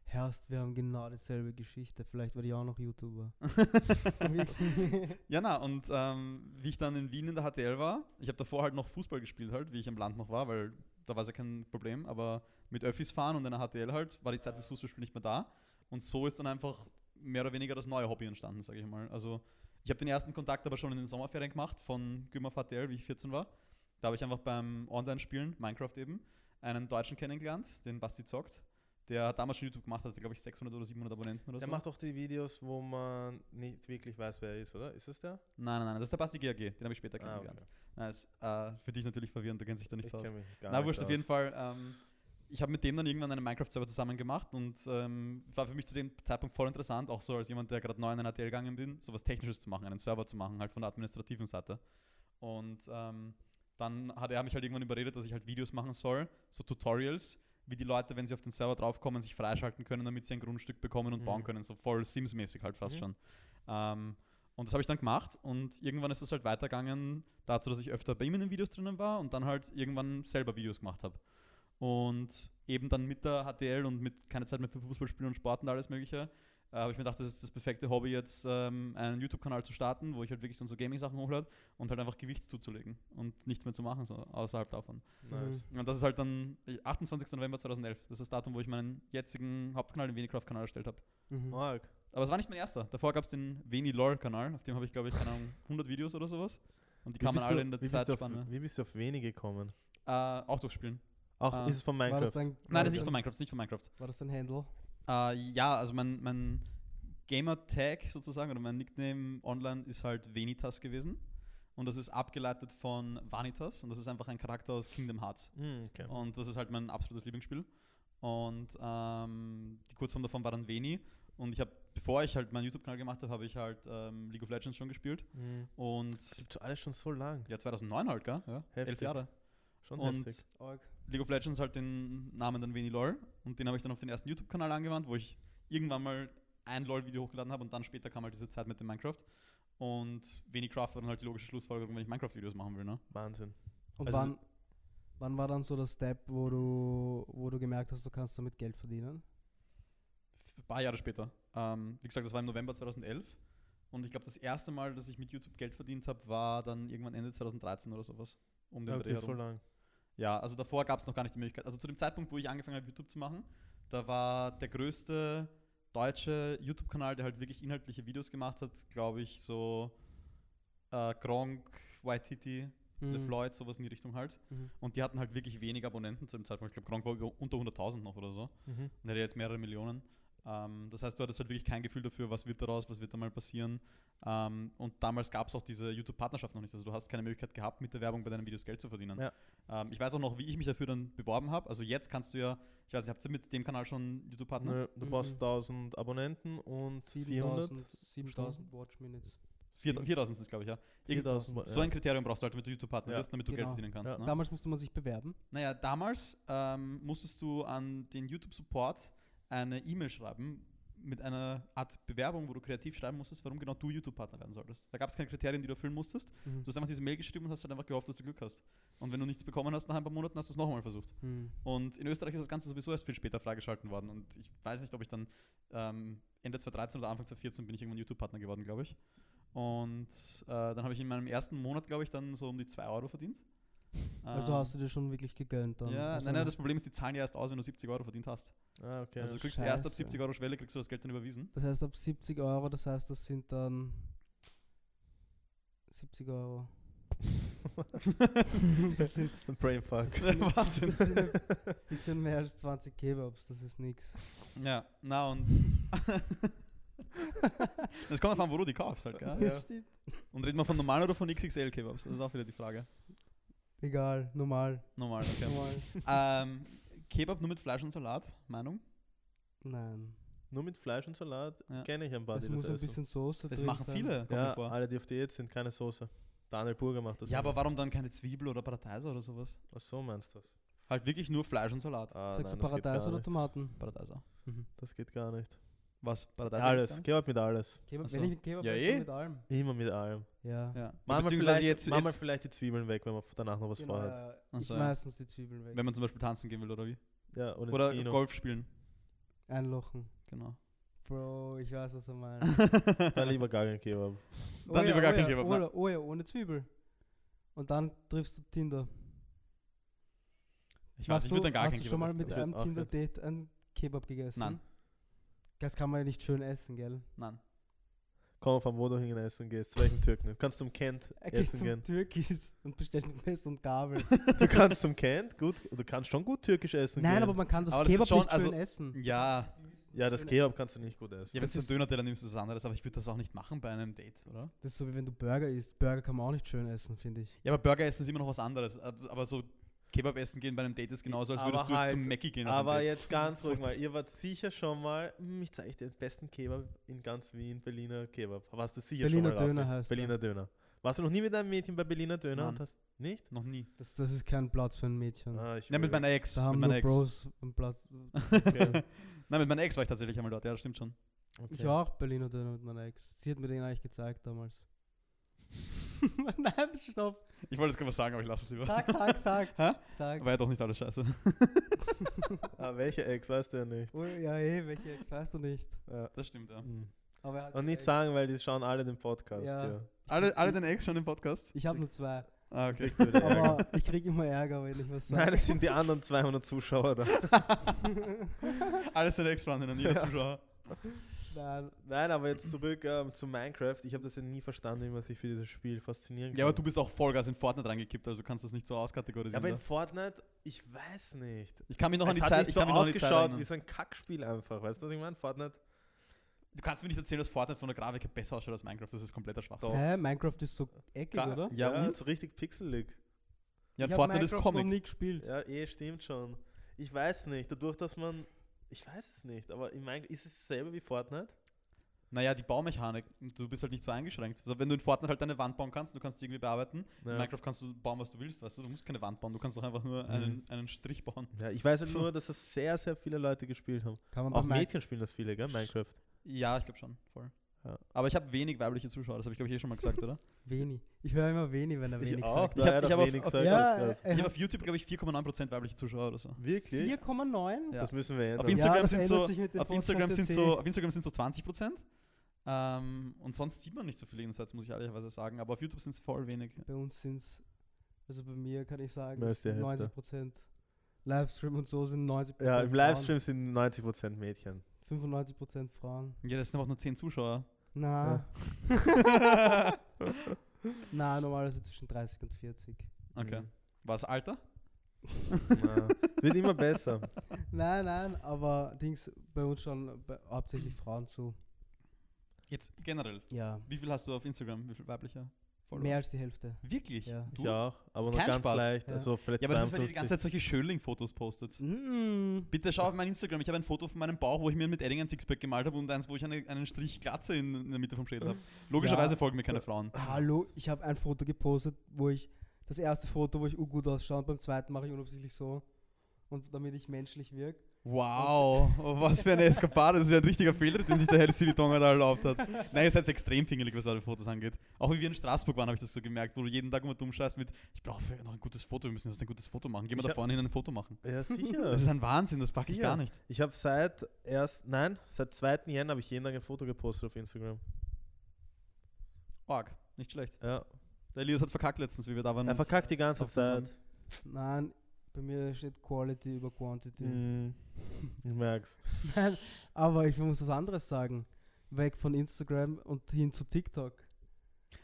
C: Herrst, wir haben genau dieselbe Geschichte. Vielleicht werde ich auch noch YouTuber.
B: Ja, na, und ähm, wie ich dann in Wien in der HTL war, ich habe davor halt noch Fußball gespielt halt, wie ich am Land noch war, weil da war es ja kein Problem, aber mit Öffis fahren und einer HTL halt, war die Zeit fürs Fußballspielen nicht mehr da. Und so ist dann einfach mehr oder weniger das neue Hobby entstanden, sage ich mal. Also ich habe den ersten Kontakt aber schon in den Sommerferien gemacht von Gümmer HTL, wie ich 14 war. Da habe ich einfach beim Online-Spielen, Minecraft eben, einen Deutschen kennengelernt, den Basti zockt. Der hat damals schon YouTube gemacht, hatte glaube ich 600 oder 700 Abonnenten oder
A: Der
B: so.
A: macht auch die Videos, wo man nicht wirklich weiß, wer er ist, oder? Ist es der?
B: Nein, nein, nein, das ist der Basti GAG, den habe ich später
A: Ah,
B: kennengelernt.
A: okay.
B: Nice. Äh, für dich natürlich verwirrend, du kennst dich da nicht
A: Ich
B: so aus.
A: kenn mich gar
B: Na,
A: nicht
B: wurscht, auf jeden Fall. Ähm, ich habe mit dem dann irgendwann einen Minecraft-Server zusammen gemacht und ähm, war für mich zu dem Zeitpunkt voll interessant, auch so als jemand, der gerade neu in ein ATL gegangen bin, sowas Technisches zu machen, einen Server zu machen, halt von der administrativen Seite. Und ähm, dann hat er mich halt irgendwann überredet, dass ich halt Videos machen soll, so Tutorials, wie die Leute, wenn sie auf den Server draufkommen, sich freischalten können, damit sie ein Grundstück bekommen und
A: Mhm.
B: bauen können, so voll Sims-mäßig halt fast
A: Mhm.
B: schon. Ähm, und das habe ich dann gemacht und irgendwann ist es halt weitergegangen dazu, dass ich öfter bei ihm in den Videos drinnen war und dann halt irgendwann selber Videos gemacht habe. Und eben dann mit der HTL und mit keine Zeit mehr für Fußballspielen und Sport und alles Mögliche, habe ich mir gedacht, das ist das perfekte Hobby, jetzt ähm, einen YouTube-Kanal zu starten, wo ich halt wirklich dann so Gaming-Sachen hochlade und halt einfach Gewicht zuzulegen und nichts mehr zu machen, so außerhalb davon.
A: Nice.
B: Und das ist halt dann äh, 28. November 2011. Das ist das Datum, wo ich meinen jetzigen Hauptkanal, den Venicraft-Kanal, erstellt habe.
C: Mhm.
A: Org.
B: Aber es war nicht mein erster. Davor gab es den Veni Lore-Kanal, auf dem habe ich, glaube ich, keine Ahnung, 100 Videos oder sowas. Und die
A: Wie
B: kamen alle
A: du-
B: in der Zeitspanne.
A: Wie bist du auf wenig gekommen?
B: Äh, auch durchspielen.
A: Auch
B: Ah.
A: ist es von Minecraft?
C: das, dein,
B: Nein, das ist nicht von Minecraft, das ist nicht von Minecraft.
C: War das dein Handle?
B: Äh, ja, also mein, mein Gamer-Tag sozusagen oder mein Nickname online ist halt Venitas gewesen. Und das ist abgeleitet von Vanitas und das ist einfach ein Charakter aus Kingdom Hearts.
A: Hm, okay.
B: Und das ist halt mein absolutes Lieblingsspiel. Und ähm, die Kurzform davon war dann Veni. Und ich habe, bevor ich halt meinen YouTube-Kanal gemacht habe, habe ich halt ähm, League of Legends schon gespielt.
A: Hm.
B: Und
A: Gibt schon alles schon so lang.
B: ja, 2009 halt, gell? Ja, elf
A: Heftig.
B: Jahre.
A: Schon
B: Und
A: heftig.
B: League of Legends halt den Namen dann Veni LOL und den habe ich dann auf den ersten YouTube-Kanal angewandt, wo ich irgendwann mal ein LOL-Video hochgeladen habe und dann später kam halt diese Zeit mit dem Minecraft. Und Venicraft war dann halt die logische Schlussfolgerung, wenn ich Minecraft-Videos machen will, ne?
A: Wahnsinn.
C: Und
A: Also-
C: wann, wann war dann so der Step, wo du, wo du gemerkt hast, du kannst damit Geld verdienen?
B: Ein paar Jahre später. Ähm, wie gesagt, das war im November 2011. Und ich glaube, das erste Mal, dass ich mit YouTube Geld verdient habe, war dann irgendwann Ende 2013 oder sowas. Um den Dreh
A: Okay, so
B: herum.
A: lang.
B: Ja, also davor gab es noch gar nicht die Möglichkeit. Also zu dem Zeitpunkt, wo ich angefangen habe, YouTube zu machen, da war der größte deutsche YouTube-Kanal, der halt wirklich inhaltliche Videos gemacht hat, glaube ich, so äh, Gronk, Waititi,
C: Mhm.
B: LeFloid, sowas in die Richtung halt.
C: Mhm.
B: Und die hatten halt wirklich wenig Abonnenten zu dem Zeitpunkt. Ich glaube, Gronk war unter 100.000 noch oder so.
A: Mhm.
B: Und hätte jetzt mehrere Millionen. Ähm, das heißt, du hattest halt wirklich kein Gefühl dafür, was wird daraus, was wird da mal passieren. Ähm, und damals gab es auch diese YouTube-Partnerschaft noch nicht. Also du hast keine Möglichkeit gehabt, mit der Werbung bei deinen Videos Geld zu verdienen.
A: Ja.
B: Ähm, ich weiß auch noch, wie ich mich dafür dann beworben habe. Also jetzt kannst du ja, ich weiß nicht, habt ihr mit dem Kanal schon YouTube-Partner?
A: Nö, du
C: Mhm.
A: brauchst 1000 Abonnenten und 400.
C: 7000 7000 Watch Minutes.
B: Vier- 4000 sind es, glaube ich, ja. Irgend-
A: 4000.
B: So ein Kriterium brauchst du halt, damit du YouTube-Partner
A: Ja.
B: wirst, damit du
C: Genau.
B: Geld verdienen kannst.
A: Ja.
B: Ne?
C: Damals musste man sich bewerben.
B: Naja, damals ähm, musstest du an den YouTube-Support eine E-Mail schreiben mit einer Art Bewerbung, wo du kreativ schreiben musstest, warum genau du YouTube-Partner werden solltest. Da gab es keine Kriterien, die du erfüllen musstest.
C: Mhm.
B: Du hast einfach diese Mail geschrieben und hast halt einfach gehofft, dass du Glück hast. Und wenn du nichts bekommen hast nach ein paar Monaten, hast du es noch einmal versucht.
C: Mhm.
B: Und in Österreich ist das Ganze sowieso erst viel später freigeschalten worden. Und ich weiß nicht, ob ich dann ähm, Ende 2013 oder Anfang 2014 bin ich irgendwann YouTube-Partner geworden, glaube ich. Und äh, dann habe ich in meinem ersten Monat, glaube ich, dann so um die 2 Euro verdient.
C: Also
B: Ähm,
C: hast du dir schon wirklich gegönnt dann.
B: ja,
C: Also-
B: nein, nein, das Problem ist, die zahlen ja erst aus, wenn du 70 Euro verdient hast.
A: Ah, okay.
B: also du kriegst
C: Scheiße.
B: erst ab 70 Euro Schwelle, kriegst du das Geld dann überwiesen.
C: Das heißt ab 70 Euro, das heißt, das sind dann 70 Euro. das sind,
A: Ein Brainfuck.
B: Wahnsinn.
C: das sind ein bisschen mehr als 20 Kebabs, das ist nix.
B: Ja, na und. das kommt davon, wo du die kaufst halt, gell?
A: Ja.
C: stimmt.
B: Und reden wir von normalen oder von XXL-Kebabs? Das ist auch wieder die Frage.
C: Egal, normal.
B: Normal, okay.
C: normal.
B: ähm, Kebab nur mit Fleisch und Salat, Meinung?
C: Nein.
A: Nur mit Fleisch und Salat
B: Ja.
A: kenne ich ein paar,
C: Es
A: die das
C: muss ein
A: essen.
C: bisschen Soße
B: Das
C: drin
B: machen
C: sein.
B: viele, kommt
A: Ja,
B: vor.
A: alle, die auf Diät sind, keine Soße. Daniel Burger macht das.
B: Ja, aber warum dann keine Zwiebel oder Paradeiser oder sowas?
A: Ach so meinst du das?
B: Halt wirklich nur Fleisch und Salat.
A: Ah,
C: Sagst
A: nein,
C: du
A: das
C: Paradeiser oder
A: nicht.
C: Tomaten?
B: Paradeiser.
C: Mhm.
A: Das geht gar nicht.
B: Was? Paradeiser?
A: alles, Kebab mit alles.
C: Kebab,
B: Ach
C: wenn
B: so.
C: ich mit Kebab
B: Ja,
C: esse,
B: eh.
C: dann mit allem.
A: Immer mit allem.
C: Ja.
B: Ja.
A: Manchmal
B: Beziehungsweise
A: vielleicht,
B: jetzt,
A: manchmal
B: jetzt
A: vielleicht die Zwiebeln weg, wenn man danach noch was
C: Genau,
A: vorhat.
C: ja.
B: Ach
C: Ich
B: so, ja.
C: meistens die Zwiebeln weg.
B: wenn man zum Beispiel tanzen gehen will oder wie?
A: Ja, oder,
B: Oder
A: Kino.
B: Golf spielen.
C: Einlochen.
B: Genau.
C: Bro, ich weiß, was er meint.
A: Dann lieber gar kein Kebab.
B: Dann lieber gar
C: oh
B: kein
C: ja,
B: Kebab,
C: Oh
B: ne?
C: ja, oh ja, ohne Zwiebel. Und dann triffst du Tinder.
B: Ich weiß, ich würde dann gar
C: hast
B: kein
C: du schon mal
B: Kebab
C: mit
A: Ich würd
C: einem
A: auch
C: Tinder-Date ein Kebab gegessen?
B: Nein,
C: Das kann man ja nicht schön essen, gell?
B: nein.
A: Komm von wo du hin essen gehst, zu welchem Türken. Du kannst zum Kent
C: Er geht
A: essen
C: zum
A: gehen.
C: Türkis und bestellt mit Messer und Gabel.
A: Du kannst zum Kent, gut, du kannst schon gut türkisch essen
C: Nein,
A: gehen.
C: aber man kann das
B: Aber das
C: Kebab
B: schon-
C: nicht
B: also-
C: schön essen.
B: Ja,
A: ja, das Kebab kannst du nicht gut essen.
B: ja wenn du einen Döner dann nimmst du was anderes, aber ich würde das auch nicht machen bei einem Date, oder?
C: Das ist so wie wenn du Burger isst. Burger kann man auch nicht schön essen, finde ich.
B: Ja, aber Burger essen ist immer noch was anderes. Ab- Aber so Kebab essen gehen bei einem Date ist genauso, als
A: Aber
B: würdest du jetzt
A: halt-
B: zum Mackie gehen.
A: Aber jetzt ganz ruhig mal, ihr wart sicher schon mal, hm, ich zeige dir den besten Kebab in ganz Wien, Berliner Kebab. Warst du sicher
C: Berliner
A: schon mal
C: Döner heißt.
A: Berliner Döner. Warst du noch nie mit einem Mädchen bei Berliner Döner
B: Nein.
A: und hast nicht?
B: Noch nie.
C: Das, das ist kein Platz für ein Mädchen.
A: Ah, ich
B: Ja, mit meiner Ex.
C: da
B: Mit
C: haben
B: meiner
C: nur
B: Ex.
C: Bros einen Platz.
A: okay.
B: Nein, mit meiner Ex war ich tatsächlich einmal dort, ja, das stimmt schon.
C: Ich
A: Okay.
C: war auch Berliner Döner mit meiner Ex. Sie hat mir den eigentlich gezeigt damals. Nein, stopp.
B: Ich wollte jetzt gerade was sagen, aber ich lasse es lieber.
C: Sag, sag, sag.
B: Hä?
C: Sag.
B: War ja doch nicht alles scheiße.
A: Ah, welche Ex, weißt du ja nicht.
C: Oh, ja, eh, welche Ex weißt du nicht.
A: Ja.
B: Das stimmt, ja.
A: Hm.
C: Aber er hat
A: Und nicht
C: Ex.
A: sagen, weil die schauen alle den Podcast.
C: Ja.
A: Ja.
B: Alle, alle deine Ex schon im Podcast?
C: Ich habe nur zwei.
B: Ah, okay.
C: Aber ich kriege immer Ärger, wenn ich was
A: Nein,
C: sage.
A: das sind die anderen 200 Zuschauer da.
B: Alles seine Ex-Freundinnen, jeder
A: Ja.
B: Zuschauer.
C: Nein,
A: Nein, aber jetzt zurück ähm, zu Minecraft. Ich habe das ja nie verstanden, wie man sich für dieses Spiel faszinieren kann.
B: Ja, aber du bist auch Vollgas in Fortnite reingekippt, also kannst das nicht so
A: Ja,
B: auskategorisieren.
A: aber in? Fortnite, ich weiß nicht.
B: ich kann mich noch an
A: es
B: die
A: hat
B: Zeit,
A: nicht
B: ich
A: so
B: kann mich noch an die Zeit
A: ausgeschaut wie so ein Kackspiel einfach. Weißt du, was ich meine? Fortnite.
B: Du kannst mir nicht erzählen, dass Fortnite von der Grafik besser ausschaut als Minecraft, das ist kompletter Schwachsinn.
C: Hä, Minecraft ist so eckig,
A: Ga-
C: oder?
B: Ja, und?
A: so richtig pixelig.
B: Ja,
C: ich
B: Fortnite ist
C: Minecraft
B: Comic.
C: noch nie gespielt.
A: Ja, eh, stimmt schon. Ich weiß nicht. Dadurch, dass man. Ich weiß es nicht, aber in Minecraft ist es dasselbe wie Fortnite?
B: Naja, die Baumechanik, du bist halt nicht so eingeschränkt. Also wenn du in Fortnite halt deine Wand bauen kannst, du kannst die irgendwie bearbeiten. In
A: Ja.
B: Minecraft kannst du bauen, was du willst, weißt du, du musst keine Wand bauen, du kannst doch einfach nur
A: Mhm.
B: einen, einen Strich bauen.
A: Ja, ich weiß halt
B: So.
A: nur, dass das sehr, sehr viele Leute gespielt haben.
C: Kann man
A: Auch Mädchen spielen das viele, gell? Minecraft.
B: Ja, ich glaube schon, voll.
A: Ja.
B: Aber ich habe wenig weibliche Zuschauer, das habe ich glaube ich eh schon mal gesagt, oder?
C: Wenig. Ich höre immer wenig, wenn er
A: Ich
C: wenig
A: auch,
C: sagt.
B: Ich
A: da
B: hab- ich hab auf-
A: wenig
B: auf-
A: gesagt
C: Ja,
B: Ich habe
C: hat
B: auf YouTube glaube ich 4,9% weibliche Zuschauer oder so.
A: Wirklich?
C: 4,9?
B: Ja.
A: Das müssen wir ändern.
B: Auf Instagram, sind, so,
C: dem
B: auf, Instagram sind so,
C: eh.
B: auf Instagram sind so 20%. Ähm, und sonst sieht man nicht so viele Insights, muss ich ehrlicherweise sagen. Aber auf YouTube sind es voll wenig.
C: Bei uns sind es, also bei mir kann ich sagen,
A: Mehr als
C: es
A: die
C: sind
A: Hälfte.
C: 90%. Livestream und so sind 90%
A: ja, im Livestream sind 90% Mädchen.
C: 95% Frauen.
B: Ja, das sind aber nur 10 Zuschauer.
C: Na. Na, normalerweise zwischen 30 und 40.
B: Okay.
A: Mhm.
B: Was Alter?
A: Na, wird immer besser.
C: Nein, nein, aber Dings bei uns schon bei, hauptsächlich Frauen zu.
B: Jetzt generell.
C: Ja.
B: Wie viel hast du auf Instagram? Wie viel weiblicher? Follower?
C: Mehr als die Hälfte.
B: Wirklich?
C: Ja.
B: Du?
A: Ich auch, aber nur
B: Kein
A: ganz
B: Spaß.
A: leicht.
C: Ja.
A: Also vielleicht
B: Ja, aber das ist, weil ihr die
A: 52.
B: ganze Zeit solche Schönling-Fotos postet.
C: Mm.
B: Bitte schau auf mein Instagram. Ich habe ein Foto von meinem Bauch, wo ich mir mit Edding ein Sixpack gemalt habe und eins, wo ich eine, einen Strich Glatze in, in der Mitte vom Schädel habe. Logischerweise
C: Ja.
B: folgen mir keine Frauen.
C: Hallo, ich habe ein Foto gepostet, wo ich das erste Foto, wo ich gut ausschaue und beim zweiten mache ich unabsichtlich so. Und damit ich menschlich wirke.
B: Wow, was für eine Eskapade. Das ist ja ein richtiger Fehler, den sich der Herr Silitonga da erlaubt hat. Nein, ihr seid extrem pingelig, was eure Fotos angeht. Auch wie wir in Straßburg waren, habe ich das so gemerkt, wo du jeden Tag immer dumm scheißt mit, ich brauche noch ein gutes Foto, wir müssen jetzt ein gutes Foto machen. Geh mal
A: Ich
B: da vorne hin ein Foto machen.
A: Ja, sicher.
B: Das ist ein Wahnsinn, das packe ich gar nicht.
A: Ich habe seit erst, nein, seit 2. Jänner habe ich jeden Tag ein Foto gepostet auf Instagram.
B: Org, nicht schlecht.
A: Ja.
B: Der Elias hat verkackt letztens, wie wir da waren.
A: Er verkackt die ganze Zeit.
C: Nein, bei mir steht Quality über Quantity.
A: Mhm. Ich merk's.
C: Nein, aber ich muss was anderes sagen. Weg von Instagram und hin zu TikTok.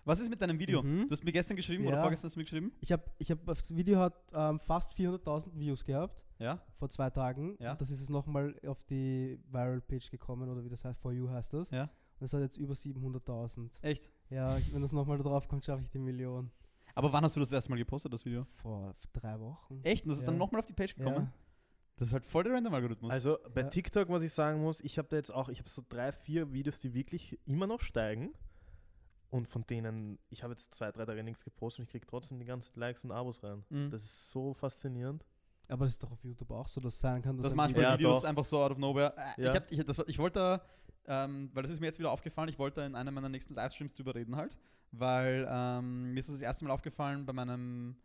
B: Was ist mit deinem Video?
C: Mhm.
B: Du hast mir gestern geschrieben oder
C: Ja.
B: vorgestern hast du mir geschrieben?
C: Ich habe, ich hab, das Video hat ähm, fast 400.000 Views gehabt
B: Ja.
C: vor zwei Tagen.
B: Ja.
C: Und das ist es nochmal auf die Viral Page gekommen oder wie das heißt, For You heißt das.
B: Ja.
C: Und es hat jetzt über 700.000.
B: Echt?
C: Ja, wenn das nochmal da drauf kommt, schaffe ich die Million.
B: Aber wann hast du das erste Mal gepostet, das Video?
C: Vor drei Wochen.
B: Echt? Und das ist dann
C: Ja.
B: nochmal auf die Page gekommen?
C: Ja.
B: Das ist halt voll der Random-Algorithmus.
A: Also bei
C: Ja.
A: TikTok muss ich sagen muss, ich habe da jetzt auch, ich habe so drei, vier Videos, die wirklich immer noch steigen. Und von denen, ich habe jetzt zwei, drei Tage nichts gepostet und ich kriege trotzdem die ganzen Likes und Abos rein.
B: Mhm.
A: Das ist so faszinierend.
C: Aber das ist doch auf YouTube auch so, dass es sein kann, dass
B: dass manchmal
A: Ja,
B: Videos
A: doch.
B: einfach so out of nowhere. Äh,
A: Ja.
B: Ich, hab, ich, das, ich wollte, da, ähm, weil das ist mir jetzt wieder aufgefallen, ich wollte in einem meiner nächsten Livestreams drüber reden halt, weil ähm, mir ist das, das erste Mal aufgefallen bei meinem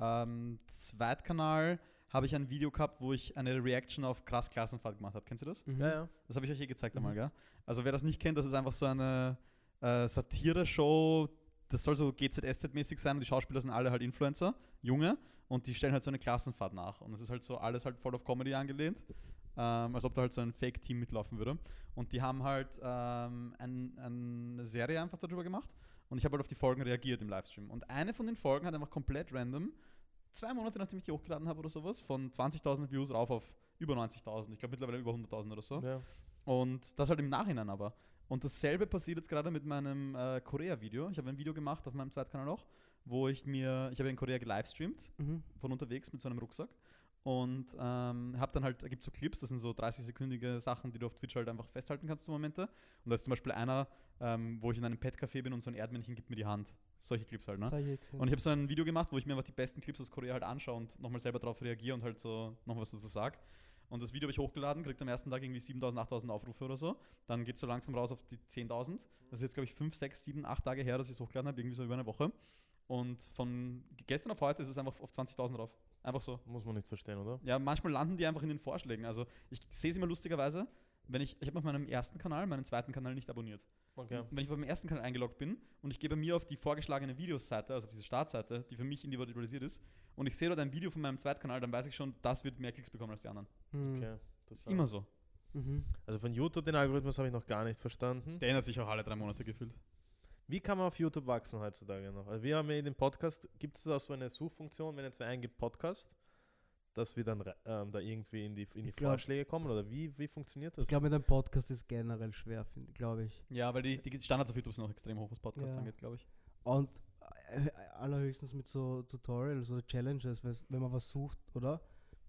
B: ähm, Zweitkanal habe ich ein Video gehabt, wo ich eine Reaction auf krass Klassenfahrt gemacht habe. Kennst du das?
C: Mhm.
A: Ja, ja.
B: Das habe ich euch hier gezeigt
C: Mhm.
B: einmal, gell? Also wer das nicht kennt, das ist einfach so eine äh, Satire-Show, das soll so GZSZ-mäßig sein und die Schauspieler sind alle halt Influencer, junge, und die stellen halt so eine Klassenfahrt nach. Und es ist halt so alles halt voll auf Comedy angelehnt, ähm, als ob da halt so ein Fake-Team mitlaufen würde. Und die haben halt ähm, ein, eine Serie einfach darüber gemacht und ich habe halt auf die Folgen reagiert im Livestream. Und eine von den Folgen hat einfach komplett random, zwei Monate nachdem ich die hochgeladen habe oder sowas, von 20.000 Views rauf auf über 90.000. Ich glaube mittlerweile über 100.000 oder so.
A: Ja.
B: Und das halt im Nachhinein aber. Und dasselbe passiert jetzt gerade mit meinem äh, Korea-Video. Ich habe ein Video gemacht auf meinem Zweitkanal auch, wo ich mir, ich habe in Korea gelivestreamt
C: Mhm.
B: von unterwegs mit so einem Rucksack und ähm, habe dann halt, da gibt es so Clips, das sind so 30-sekündige Sachen, die du auf Twitch halt einfach festhalten kannst, so Momente. Und da ist zum Beispiel einer, ähm, wo ich in einem Pet-Café bin und so ein Erdmännchen gibt mir die Hand. Solche Clips halt, ne?
C: Hab ich.
B: Und ich habe so ein Video gemacht, wo ich mir einfach die besten Clips aus Korea halt anschaue und nochmal selber darauf reagiere und halt so noch was dazu sage. Und das Video habe ich hochgeladen, kriegt am ersten Tag irgendwie 7.000, 8.000 Aufrufe oder so. Dann geht es so langsam raus auf die 10.000. Das ist jetzt, glaube ich, 5, 6, 7, 8 Tage her, dass ich es hochgeladen habe, irgendwie so über eine Woche. Und von gestern auf heute ist es einfach auf 20.000 drauf. Einfach so.
A: Muss man nicht verstehen, oder?
B: Ja, manchmal landen die einfach in den Vorschlägen. Also ich sehe es immer lustigerweise, wenn ich, ich habe auf meinem ersten Kanal meinen zweiten Kanal nicht abonniert.
A: Okay.
B: Und wenn ich auf meinem ersten Kanal eingeloggt bin und ich gehe bei mir auf die vorgeschlagene Videoseite, also auf diese Startseite, die für mich individualisiert ist, und ich sehe dort ein Video von meinem Zweitkanal, dann weiß ich schon, das wird mehr Klicks bekommen als die anderen.
A: Okay.
B: Das ist immer so.
C: Mhm.
A: Also von YouTube den Algorithmus habe ich noch gar nicht verstanden.
B: Der ändert sich auch alle drei Monate gefühlt.
A: Wie kann man auf YouTube wachsen heutzutage noch? Also wir haben ja in dem Podcast, gibt es da so eine Suchfunktion, wenn jetzt wer eingibt Podcast, dass wir dann re- ähm, da irgendwie in die, in die
C: glaub-
A: Vorschläge kommen? Oder wie, wie funktioniert das?
C: Ich glaube, mit einem Podcast ist generell schwer, glaube ich.
B: Ja, weil die, die Standards auf YouTube sind auch extrem hoch, was Podcasts
C: Ja.
B: angeht, glaube ich.
C: Und äh, allerhöchstens mit so Tutorials oder Challenges, wenn man was sucht, oder?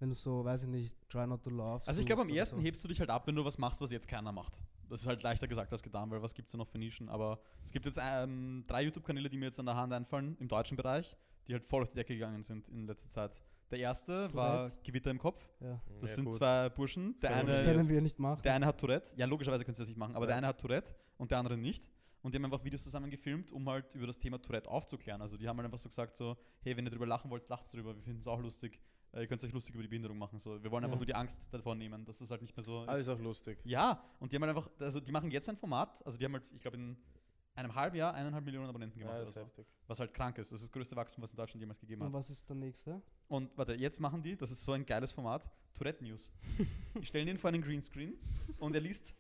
C: Wenn du so, weiß ich nicht, try not to laugh.
B: Also ich glaube, am ersten
C: so.
B: hebst du dich halt ab, wenn du was machst, was jetzt keiner macht. Das ist halt leichter gesagt als getan, weil was gibt es da noch für Nischen? Aber es gibt jetzt ähm, drei YouTube-Kanäle, die mir jetzt an der Hand einfallen, im deutschen Bereich, die halt voll auf die Decke gegangen sind in letzter Zeit. Der erste war
C: Tourette.
B: Gewitter im Kopf.
C: Ja.
B: Das
A: Ja,
B: sind
A: gut.
B: zwei Burschen. Der
A: Das
B: eine,
C: können wir nicht machen.
B: der eine hat Tourette. Ja, logischerweise könntest du das nicht machen, aber
A: Ja.
B: der eine hat Tourette und der andere nicht. Und die haben einfach Videos zusammen gefilmt, um halt über das Thema Tourette aufzuklären. Also die haben halt einfach so gesagt, so, hey, wenn ihr drüber lachen wollt, lacht drüber, wir finden es auch lustig. Äh, ihr könnt euch lustig über die Behinderung machen. So. Wir wollen einfach
C: Ja.
B: nur die Angst davor nehmen, dass das halt nicht mehr so
A: Alles auch lustig.
B: ja, und die haben halt einfach, also die machen jetzt ein Format, also die haben halt, ich glaube, in einem halben Jahr eineinhalb Millionen Abonnenten gemacht
A: Ja,
B: so.
A: ist.
B: Was halt krank ist. Das ist das größte Wachstum, was in Deutschland jemals gegeben
C: Und
B: hat.
C: was ist der nächste?
B: Und warte, jetzt machen die, das ist so ein geiles Format, Tourette News. die stellen ihn vor einen Greenscreen und er liest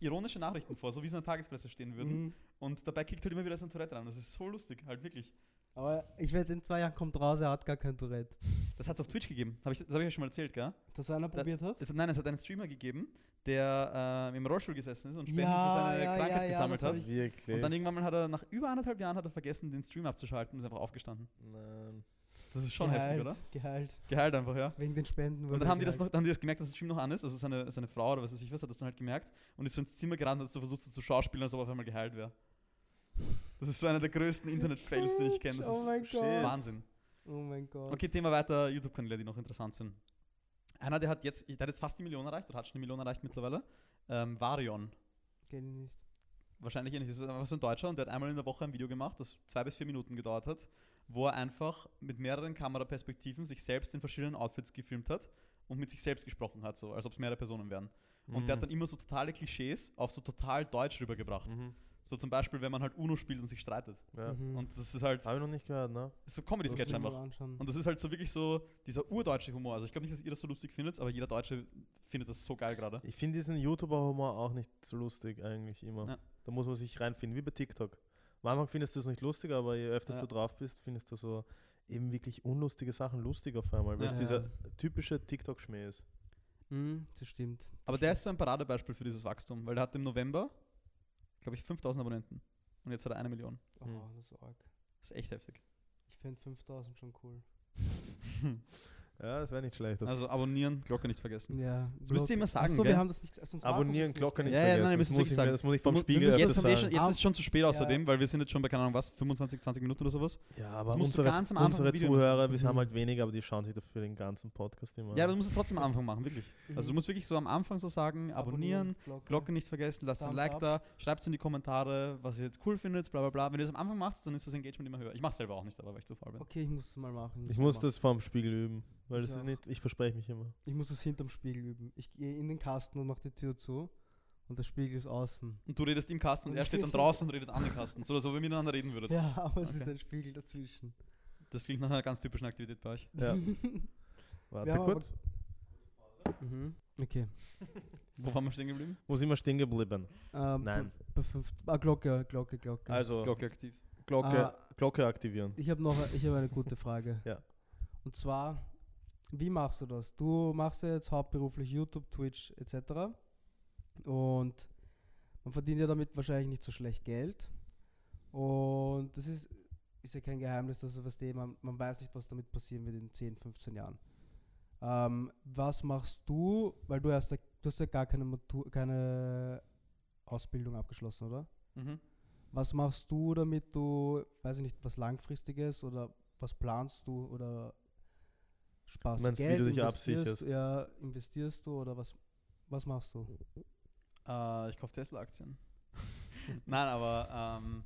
B: ironische Nachrichten vor, so wie es in der Tagespresse stehen würden.
C: Mhm.
B: Und dabei kickt halt immer wieder so ein Tourette rein. Das ist so lustig, halt wirklich.
C: Aber ich werde in zwei Jahren kommt raus, er hat gar kein Tourette.
B: Das hat es auf Twitch gegeben. Hab ich, das habe ich euch schon mal erzählt, gell?
C: Dass einer
B: Da-
C: probiert hat?
B: Es, hat- nein, es hat einen Streamer gegeben, der äh, im Rollstuhl gesessen ist und Spenden
C: Ja,
B: für seine
C: ja,
B: Krankheit
C: ja, ja,
B: gesammelt
C: das
B: hat. Und dann irgendwann mal hat er nach über anderthalb Jahren hat er vergessen, den Stream abzuschalten und ist einfach aufgestanden.
A: Nein.
B: Das ist schon heftig, oder?
C: Geheilt.
B: Geheilt einfach, ja.
C: Wegen den Spenden.
B: Und dann haben die, das noch, dann haben die das gemerkt, dass der Stream noch an ist. Also seine, seine Frau oder was weiß ich was hat das dann halt gemerkt und ist so ins Zimmer gerannt und hat so versucht so zu schauspielen, als ob er auf einmal geheilt wäre. Das ist so einer der größten Internet-Fails, den ich kenne. Das
C: Oh mein
B: ist
C: Gott.
B: Wahnsinn.
C: Oh mein Gott.
B: Okay, Thema weiter, YouTube-Kanäle, die noch interessant sind. Einer, der hat jetzt, der hat jetzt fast die Million erreicht oder hat schon eine Million erreicht mittlerweile. Ähm, Varion.
C: Kenn ich nicht.
B: wahrscheinlich ähnlich. Das ist einfach so ein Deutscher und der hat einmal in der Woche ein Video gemacht, das zwei bis vier Minuten gedauert hat, wo er einfach mit mehreren Kameraperspektiven sich selbst in verschiedenen Outfits gefilmt hat und mit sich selbst gesprochen hat, so als ob es mehrere Personen wären. Und der hat dann immer so totale Klischees auf so total deutsch rübergebracht.
A: Mhm.
B: So zum Beispiel, wenn man halt Uno spielt und sich streitet.
A: Ja.
C: Mhm.
B: Und das ist halt
A: Habe ich noch nicht gehört, ne?
B: so
C: Muss
B: Comedy-Sketch einfach. Und das ist halt so wirklich so dieser urdeutsche Humor. Also ich glaube nicht, dass ihr das so lustig findet, aber jeder Deutsche findet das so geil gerade.
A: Ich finde diesen YouTuber-Humor auch nicht so lustig eigentlich immer.
B: Ja.
A: Da muss man sich reinfinden, wie bei TikTok. Am Anfang findest du es nicht lustig, aber je öfter
B: Ja.
A: du drauf bist, findest du so eben wirklich unlustige Sachen lustig auf einmal, weil
B: Ja.
A: es dieser typische TikTok-Schmäh ist.
C: Mhm, das stimmt.
B: Aber der ist so ein Paradebeispiel für dieses Wachstum, weil der hat im November, glaube ich, 5000 Abonnenten. Und jetzt hat er eine Million.
C: Oh,
A: Hm.
C: das ist arg.
B: Das ist echt heftig.
C: Ich fände 5000 schon cool.
A: Ja, das wäre nicht schlecht.
B: Also abonnieren, Glocke nicht vergessen.
C: Ja.
B: Das müsst ihr immer sagen,
C: Achso,
B: gell?
C: wir haben das nicht gesagt. sonst
A: Abonnieren. Glocke nicht
B: Ja, ja,
A: vergessen.
B: nein, wir
A: das,
B: müssen
A: muss ich,
B: sagen.
A: mir, das muss ich vom Spiegel
B: Jetzt,
A: sagen.
B: schon, jetzt ist es schon zu spät außerdem,
C: Ja.
B: weil wir sind jetzt schon bei, keine Ahnung was, 25, 20 Minuten oder sowas.
A: Ja, aber
B: Das musst du
A: unsere,
B: ganz am Anfang
A: unsere Zuhörer, wir
C: Mhm.
A: haben halt weniger, aber die schauen sich dafür den ganzen Podcast immer
B: Ja, aber
A: an.
B: du musst es trotzdem am Anfang machen, wirklich. Also du
C: Mhm.
B: musst wirklich so am Anfang so sagen, abonnieren,
C: Glocke.
B: Glocke nicht vergessen, lasst ein Like da, schreibt es in die Kommentare, was ihr jetzt cool findet, bla bla bla. Wenn ihr das am Anfang macht, dann ist das Engagement immer höher. Ich mache selber auch nicht, aber weil ich zu faul bin.
C: Okay, ich muss es mal machen.
A: Ich muss das vom Spiegel üben, weil
C: Ich
A: das ist
C: auch.
A: nicht, ich verspreche mich immer.
C: Ich muss es hinterm Spiegel üben. Ich gehe in den Kasten und mache die Tür zu und der Spiegel ist außen.
B: Und du redest im Kasten und er steht dann draußen und redet an den Kasten. So, als ob ihr miteinander reden würdet.
C: Ja, aber es ist ein Spiegel dazwischen.
B: Das klingt nach einer ganz typischen Aktivität bei euch.
A: Ja.
C: Wir
A: Warte kurz.
C: Mhm. Okay.
B: Wo waren wir stehen geblieben?
A: Wo sind wir stehen geblieben?
C: Ähm,
A: Nein.
C: Bei, bei fünf, ah, Glocke, Glocke, Glocke.
A: Also,
B: Glocke aktiv.
A: Glocke,
C: Ah.
A: Glocke aktivieren.
C: Ich habe noch ich hab eine gute Frage.
A: Ja.
C: Und zwar, wie machst du das? Du machst ja jetzt hauptberuflich YouTube, Twitch etc. Und man verdient ja damit wahrscheinlich nicht so schlecht Geld. Und das ist, ist ja kein Geheimnis, dass was dem, man, man weiß nicht, was damit passieren wird in 10, 15 Jahren. Ähm, was machst du, weil du hast ja, du hast ja gar keine, Matur, keine Ausbildung abgeschlossen, oder?
B: Mhm.
C: Was machst du, damit du, weiß ich nicht, was langfristiges oder was planst du oder sparst
A: Meinst,
C: du
A: wie
C: Geld?
A: du dich
C: investierst-
A: absicherst?
C: Ja, investierst du oder was, was machst du?
B: Äh, ich kaufe Tesla-Aktien. Nein, aber ähm,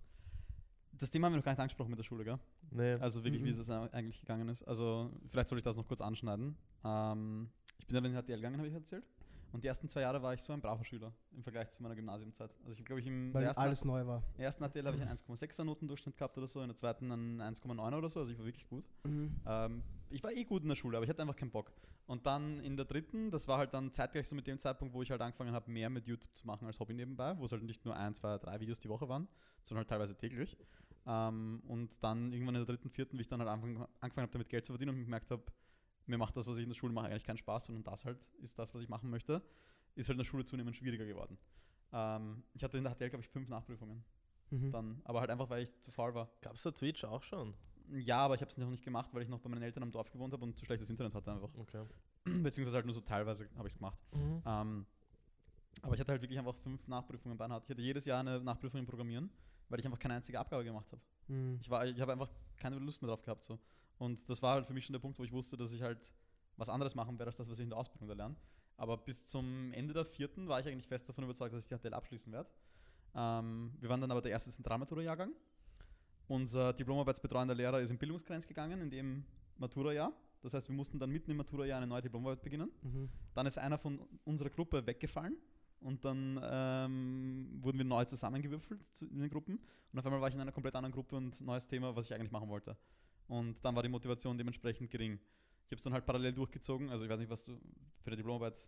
B: das Thema haben wir noch gar nicht angesprochen mit der Schule, gell?
A: Nee.
B: Also wirklich, wie
C: Mhm.
B: es jetzt eigentlich gegangen ist. Also vielleicht soll ich das noch kurz anschneiden. Ähm, ich bin dann in HTL gegangen, habe ich erzählt. Und die ersten zwei Jahre war ich so ein braver Schüler im Vergleich zu meiner Gymnasiumzeit. Also ich glaube, ich im
C: Weil
B: ersten,
C: alles neu war.
B: der ersten HTL habe ich einen 1,6er Notendurchschnitt gehabt oder so, in der zweiten einen 1,9 oder so, also ich war wirklich gut. Ähm, ich war eh gut in der Schule, aber ich hatte einfach keinen Bock. Und dann in der dritten, das war halt dann zeitgleich so mit dem Zeitpunkt, wo ich halt angefangen habe, mehr mit YouTube zu machen als Hobby nebenbei, wo es halt nicht nur ein, zwei, drei Videos die Woche waren, sondern halt teilweise täglich. Ähm, und dann irgendwann in der dritten, vierten, wie ich dann halt angefangen, angefangen habe, damit Geld zu verdienen und gemerkt habe, mir macht das, was ich in der Schule mache, eigentlich keinen Spaß, sondern das halt ist das, was ich machen möchte, ist halt in der Schule zunehmend schwieriger geworden. Ähm, ich hatte in der HTL, glaube ich, fünf Nachprüfungen.
C: Mhm.
B: Dann, aber halt einfach, weil ich zu faul war.
A: Gab es da Twitch auch schon?
B: Ja, aber ich habe es noch nicht gemacht, weil ich noch bei meinen Eltern am Dorf gewohnt habe und zu schlechtes Internet hatte einfach.
A: Okay.
B: Beziehungsweise halt nur so teilweise habe ich es gemacht. Ähm, aber ich hatte halt wirklich einfach fünf Nachprüfungen bei Ich hatte jedes Jahr eine Nachprüfung im Programmieren, weil ich einfach keine einzige Abgabe gemacht habe.
C: Mhm.
B: Ich, war- ich habe einfach keine Lust mehr drauf gehabt. So. Und das war halt für mich schon der Punkt, wo ich wusste, dass ich halt was anderes machen werde, als das, was ich in der Ausbildung da lerne. Aber bis zum Ende der vierten war ich eigentlich fest davon überzeugt, dass ich die HTL abschließen werde. Ähm, wir waren dann aber der erste Zentralmatura-Jahrgang. Unser diplomarbeitsbetreuender Lehrer ist in Bildungsgrenz gegangen in dem Matura-Jahr. Das heißt, wir mussten dann mitten im Matura-Jahr eine neue Diplomarbeit beginnen.
C: Mhm.
B: Dann ist einer von unserer Gruppe weggefallen und dann ähm, wurden wir neu zusammengewürfelt zu- in den Gruppen und auf einmal war ich in einer komplett anderen Gruppe und neues Thema, was ich eigentlich machen wollte. Und dann war die Motivation dementsprechend gering. Ich habe es dann halt parallel durchgezogen, also ich weiß nicht, was du für die Diplomarbeit,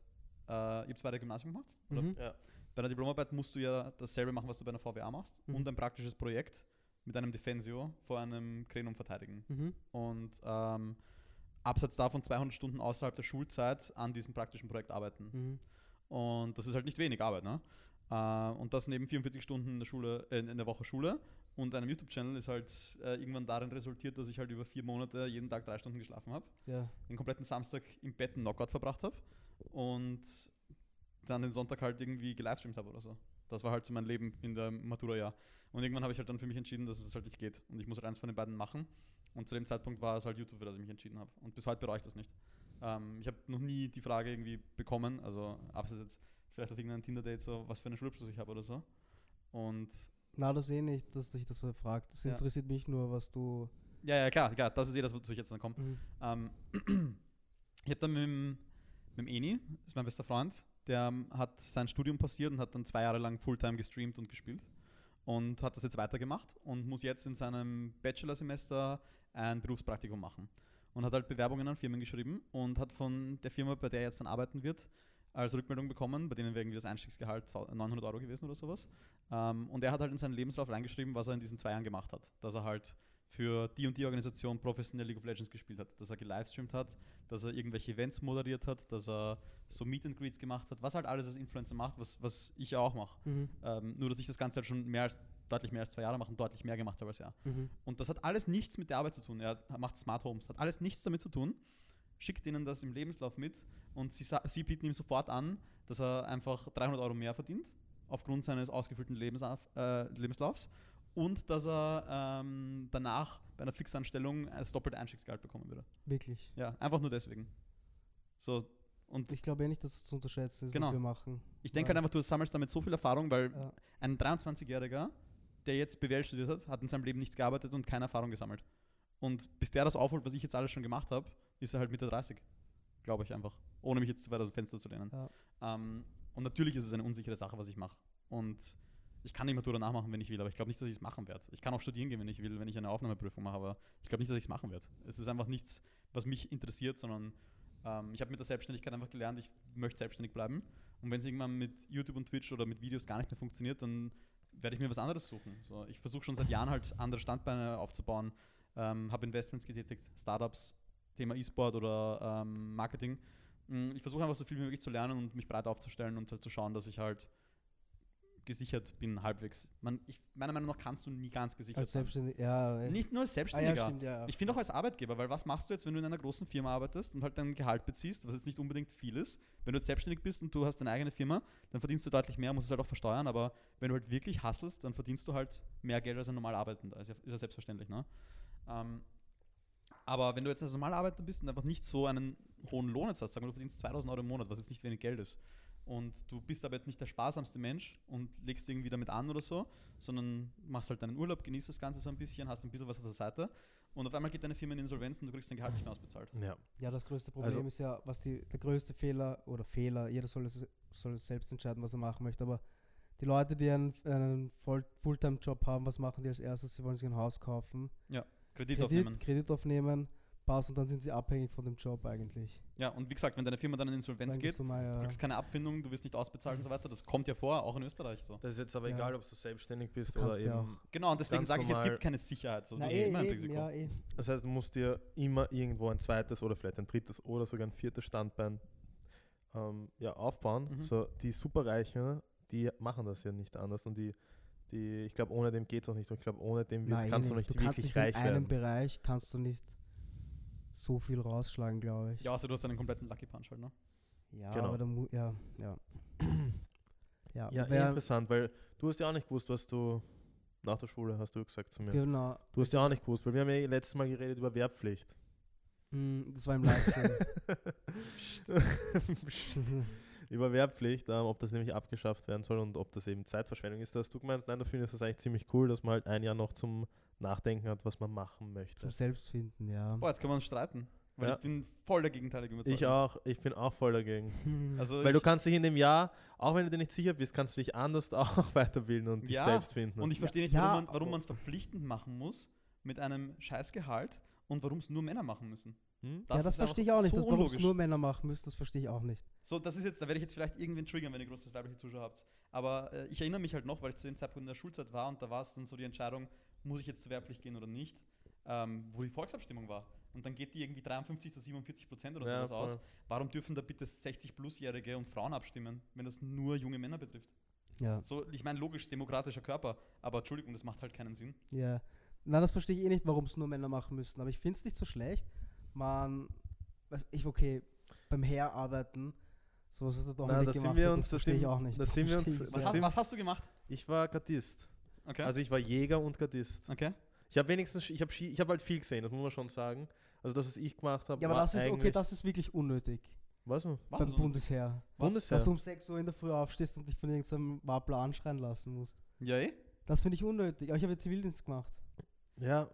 B: äh, ihr habt beide Gymnasium gemacht? Oder?
C: Mhm.
A: Ja.
B: Bei der Diplomarbeit musst du ja dasselbe machen, was du bei einer VWA machst
C: Mhm.
B: und ein praktisches Projekt mit einem Defensio vor einem Gremium verteidigen
C: Mhm.
B: und ähm, abseits davon 200 Stunden außerhalb der Schulzeit an diesem praktischen Projekt arbeiten.
C: Mhm.
B: Und das ist halt nicht wenig Arbeit, ne? Äh, und das neben 44 Stunden in der Schule, äh, in der Woche Schule und einem YouTube-Channel ist halt äh, irgendwann darin resultiert, dass ich halt über vier Monate jeden Tag drei Stunden geschlafen habe,
C: Ja.
B: den kompletten Samstag im Bett einen Knockout verbracht habe und dann den Sonntag halt irgendwie gelivestreamt habe oder so. Das war halt so mein Leben in der Matura-Jahr. Und irgendwann habe ich halt dann für mich entschieden, dass es halt nicht geht. Und ich muss halt eins von den beiden machen. Und zu dem Zeitpunkt war es halt YouTube, für das ich mich entschieden habe. Und bis heute bereue ich das nicht. Ähm, ich habe noch nie die Frage irgendwie bekommen, also abseits jetzt vielleicht auf irgendeinem Tinder-Date, so, was für einen Schulabschluss ich habe oder so. Und
C: Na, das eh nicht, dass dich das so fragt. Das
B: Ja.
C: interessiert mich nur, was du.
B: ja, ja, klar, klar, das ist eh das, wozu ich jetzt dann komme.
C: Mhm.
B: Ähm, ich habe dann mit dem, mit dem Eni, das ist mein bester Freund, der ähm, hat sein Studium passiert und hat dann zwei Jahre lang Fulltime gestreamt und gespielt und hat das jetzt weitergemacht und muss jetzt in seinem Bachelorsemester ein Berufspraktikum machen und hat halt Bewerbungen an Firmen geschrieben und hat von der Firma, bei der er jetzt dann arbeiten wird, als Rückmeldung bekommen, bei denen wäre irgendwie das Einstiegsgehalt 900 Euro gewesen oder sowas. Ähm, und er hat halt in seinen Lebenslauf reingeschrieben, was er in diesen zwei Jahren gemacht hat. Dass er halt für die und die Organisation professionell League of Legends gespielt hat, dass er gelivestreamt hat, dass er irgendwelche Events moderiert hat, dass er so Meet and Greets gemacht hat, was halt alles als Influencer macht, was, was ich ja auch mache.
C: Mhm.
B: Ähm, nur, dass ich das Ganze halt schon mehr als, deutlich mehr als zwei Jahre mache und deutlich mehr gemacht habe als er.
C: Mhm.
B: Und das hat alles nichts mit der Arbeit zu tun. Er macht Smart Homes, hat alles nichts damit zu tun, schickt ihnen das im Lebenslauf mit und sie, sie bieten ihm sofort an, dass er einfach 300 Euro mehr verdient, aufgrund seines ausgefüllten Lebenslauf, äh, Lebenslaufs und dass er ähm, danach bei einer Fixanstellung das doppelte Einstiegsgehalt bekommen würde.
C: Wirklich.
B: Ja, einfach nur deswegen. So, und
C: Ich glaube eh nicht, dass es zu unterschätzen ist,
B: Genau.
C: was wir machen.
B: ich denke
C: Ja.
B: halt einfach, du sammelst damit so viel Erfahrung, weil
C: Ja.
B: ein 23-Jähriger, der jetzt BWL studiert hat, hat in seinem Leben nichts gearbeitet und keine Erfahrung gesammelt. Und bis der das aufholt, was ich jetzt alles schon gemacht habe, ist er halt Mitte 30. Glaube ich einfach. Ohne mich jetzt zu weit aus dem Fenster zu lehnen.
C: Ja.
B: Ähm, Und natürlich ist es eine unsichere Sache, was ich mache. Und ich kann die Matura nachmachen, wenn ich will, aber ich glaube nicht, dass ich es machen werde. Ich kann auch studieren gehen, wenn ich will, wenn ich eine Aufnahmeprüfung mache, aber ich glaube nicht, dass ich es machen werde. Es ist einfach nichts, was mich interessiert, sondern ähm, ich habe mit der Selbstständigkeit einfach gelernt, ich möchte selbstständig bleiben. Und wenn es irgendwann mit YouTube und Twitch oder mit Videos gar nicht mehr funktioniert, dann werde ich mir was anderes suchen. So, ich versuche schon seit Jahren halt andere Standbeine aufzubauen, ähm, habe Investments getätigt, Startups, Thema E-Sport oder ähm, Marketing. Mm, Ich versuche einfach so viel wie möglich zu lernen und mich breit aufzustellen und halt zu schauen, dass ich halt gesichert bin, halbwegs. Man, ich, meiner Meinung nach kannst du nie ganz gesichert
C: Als
B: sein.
C: Ja.
B: Nicht nur als
C: ah,
B: Selbstständiger.
C: ja, stimmt, ja. ja.
B: Ich finde auch als Arbeitgeber, weil was machst du jetzt, wenn du in einer großen Firma arbeitest und halt dein Gehalt beziehst, was jetzt nicht unbedingt viel ist? Wenn du jetzt selbstständig bist und du hast deine eigene Firma, dann verdienst du deutlich mehr, musst es halt auch versteuern, aber wenn du halt wirklich hustlest, dann verdienst du halt mehr Geld als ein normal Arbeitender. Ist ja, ist ja selbstverständlich, ne? Ähm, aber wenn du jetzt als normal Arbeiter bist und einfach nicht so einen hohen Lohn jetzt hast, sagen wir, du verdienst 2000 Euro im Monat, was jetzt nicht wenig Geld ist, und du bist aber jetzt nicht der sparsamste Mensch und legst irgendwie damit an oder so, sondern machst halt deinen Urlaub, genießt das Ganze so ein bisschen, hast ein bisschen was auf der Seite und auf einmal geht deine Firma in Insolvenz und du kriegst dein Gehalt nicht mehr ausbezahlt.
A: Ja.
C: Ja, das größte Problem
A: Also-
C: ist ja, was die, der größte Fehler oder Fehler, jeder soll es, soll es selbst entscheiden, was er machen möchte, aber die Leute, die einen, einen Fulltime-Job haben, was machen die als erstes? Sie wollen sich ein Haus kaufen,
B: Kredit,
C: Kredit,
B: aufnehmen.
C: Kredit aufnehmen, passen, dann sind sie abhängig von dem Job eigentlich.
B: Ja, und wie gesagt, wenn deine Firma dann in Insolvenz
C: Dann
B: geht,
C: du mal,
B: du
C: ja,
B: kriegst keine Abfindung, du wirst nicht ausbezahlt und so weiter, das kommt ja vor, auch in Österreich so.
A: Das ist jetzt aber
C: Ja.
A: egal, ob du selbstständig bist
C: Du
A: oder
C: kannst ja
A: eben.
B: Genau, und deswegen sage ich, es gibt keine Sicherheit. So. Du
C: Na,
B: hast
C: eh,
B: immer ein
C: eben,
B: Risiko.
C: ja, eh.
A: Das heißt, du musst dir immer irgendwo ein zweites oder vielleicht ein drittes oder sogar ein viertes Standbein ähm, ja, aufbauen.
B: Mhm.
A: So, die Superreichen, die machen das ja nicht anders und die, die ich glaube, ohne dem geht es auch nicht. Und ich glaube, ohne dem wirst,
C: Nein,
A: kannst du
C: nicht.
A: nicht
C: du
A: wirklich
C: nicht
A: reich
C: in einem
A: werden.
C: Bereich kannst du nicht so viel rausschlagen, glaube ich.
B: Ja, also du hast einen kompletten Lucky Punch halt, ne?
C: Ja,
A: Genau.
C: aber da mu ja, ja. ja,
A: Ja, eh interessant, weil du hast ja auch nicht gewusst, was du nach der Schule hast du gesagt zu mir.
C: genau.
A: Du hast ja auch nicht gewusst, weil wir haben ja letztes Mal geredet über Wehrpflicht.
C: Mm, Das war im Livestream.
A: über Wehrpflicht, ähm, ob das nämlich abgeschafft werden soll und ob das eben Zeitverschwendung ist. Da hast du gemeint, nein, du findest das eigentlich ziemlich cool, dass man halt ein Jahr noch zum Nachdenken hat, was man machen möchte.
C: Zum Selbstfinden, ja.
B: Boah, jetzt können wir uns streiten. Weil
A: Ja.
B: ich bin voll der gegenteilige Überzeugung.
A: Ich auch, ich bin auch voll dagegen.
B: Also
A: Weil du kannst dich in dem Jahr, auch wenn du dir nicht sicher bist, kannst du dich anders auch weiterbilden und dich
B: Ja,
A: selbst finden.
B: und ich verstehe nicht,
C: Ja,
B: warum warum man es verpflichtend machen muss mit einem Scheißgehalt und warum es nur Männer machen müssen.
A: Hm?
C: ja, das verstehe ich auch nicht.
B: so
C: dass warum es nur Männer machen müssen, das verstehe ich auch nicht.
B: So, das ist jetzt, da werde ich jetzt vielleicht irgendwen triggern, wenn ihr großes weibliche Zuschauer habt. Aber äh, ich erinnere mich halt noch, weil ich zu dem Zeitpunkt in der Schulzeit war und da war es dann so die Entscheidung, muss ich jetzt zur Wehrpflicht gehen oder nicht, ähm, wo die Volksabstimmung war. Und dann geht die irgendwie 53 zu 47 Prozent oder
A: Ja,
B: sowas aus.
A: voll.
B: Warum dürfen da bitte 60-Plus-Jährige und Frauen abstimmen, wenn das nur junge Männer betrifft?
C: Ja.
B: So, ich meine, logisch, demokratischer Körper, aber Entschuldigung, das macht halt keinen Sinn.
C: Ja. Na, das verstehe ich eh nicht, warum es nur Männer machen müssen. Aber ich finde es nicht so schlecht. Man, weiß ich, okay, beim Herarbeiten, sowas, was der Dominik
A: da
C: gemacht
A: sind wir uns-
C: das
A: da
C: verstehe ich auch nicht.
A: da
C: Das
A: sind wir uns-
B: Was, hast, was hast du gemacht?
A: Ich war Gardist.
B: Okay.
A: Also ich war Jäger und Gardist.
B: okay.
A: Ich habe wenigstens, ich habe ich hab halt viel gesehen, das muss man schon sagen. Also das, was ich gemacht habe,
C: Ja, aber
A: war
C: das ist, okay,
A: eigentlich-
C: das ist wirklich unnötig.
A: Was? denn?
B: Was
C: beim
B: so?
C: Bundesheer.
A: Bundesheer.
C: Dass du um 6 Uhr in der Früh aufstehst und dich von irgendeinem Wappler anschreien lassen musst.
B: Ja, eh?
C: Das finde ich unnötig. Aber ich habe ja Zivildienst gemacht.
A: Ja,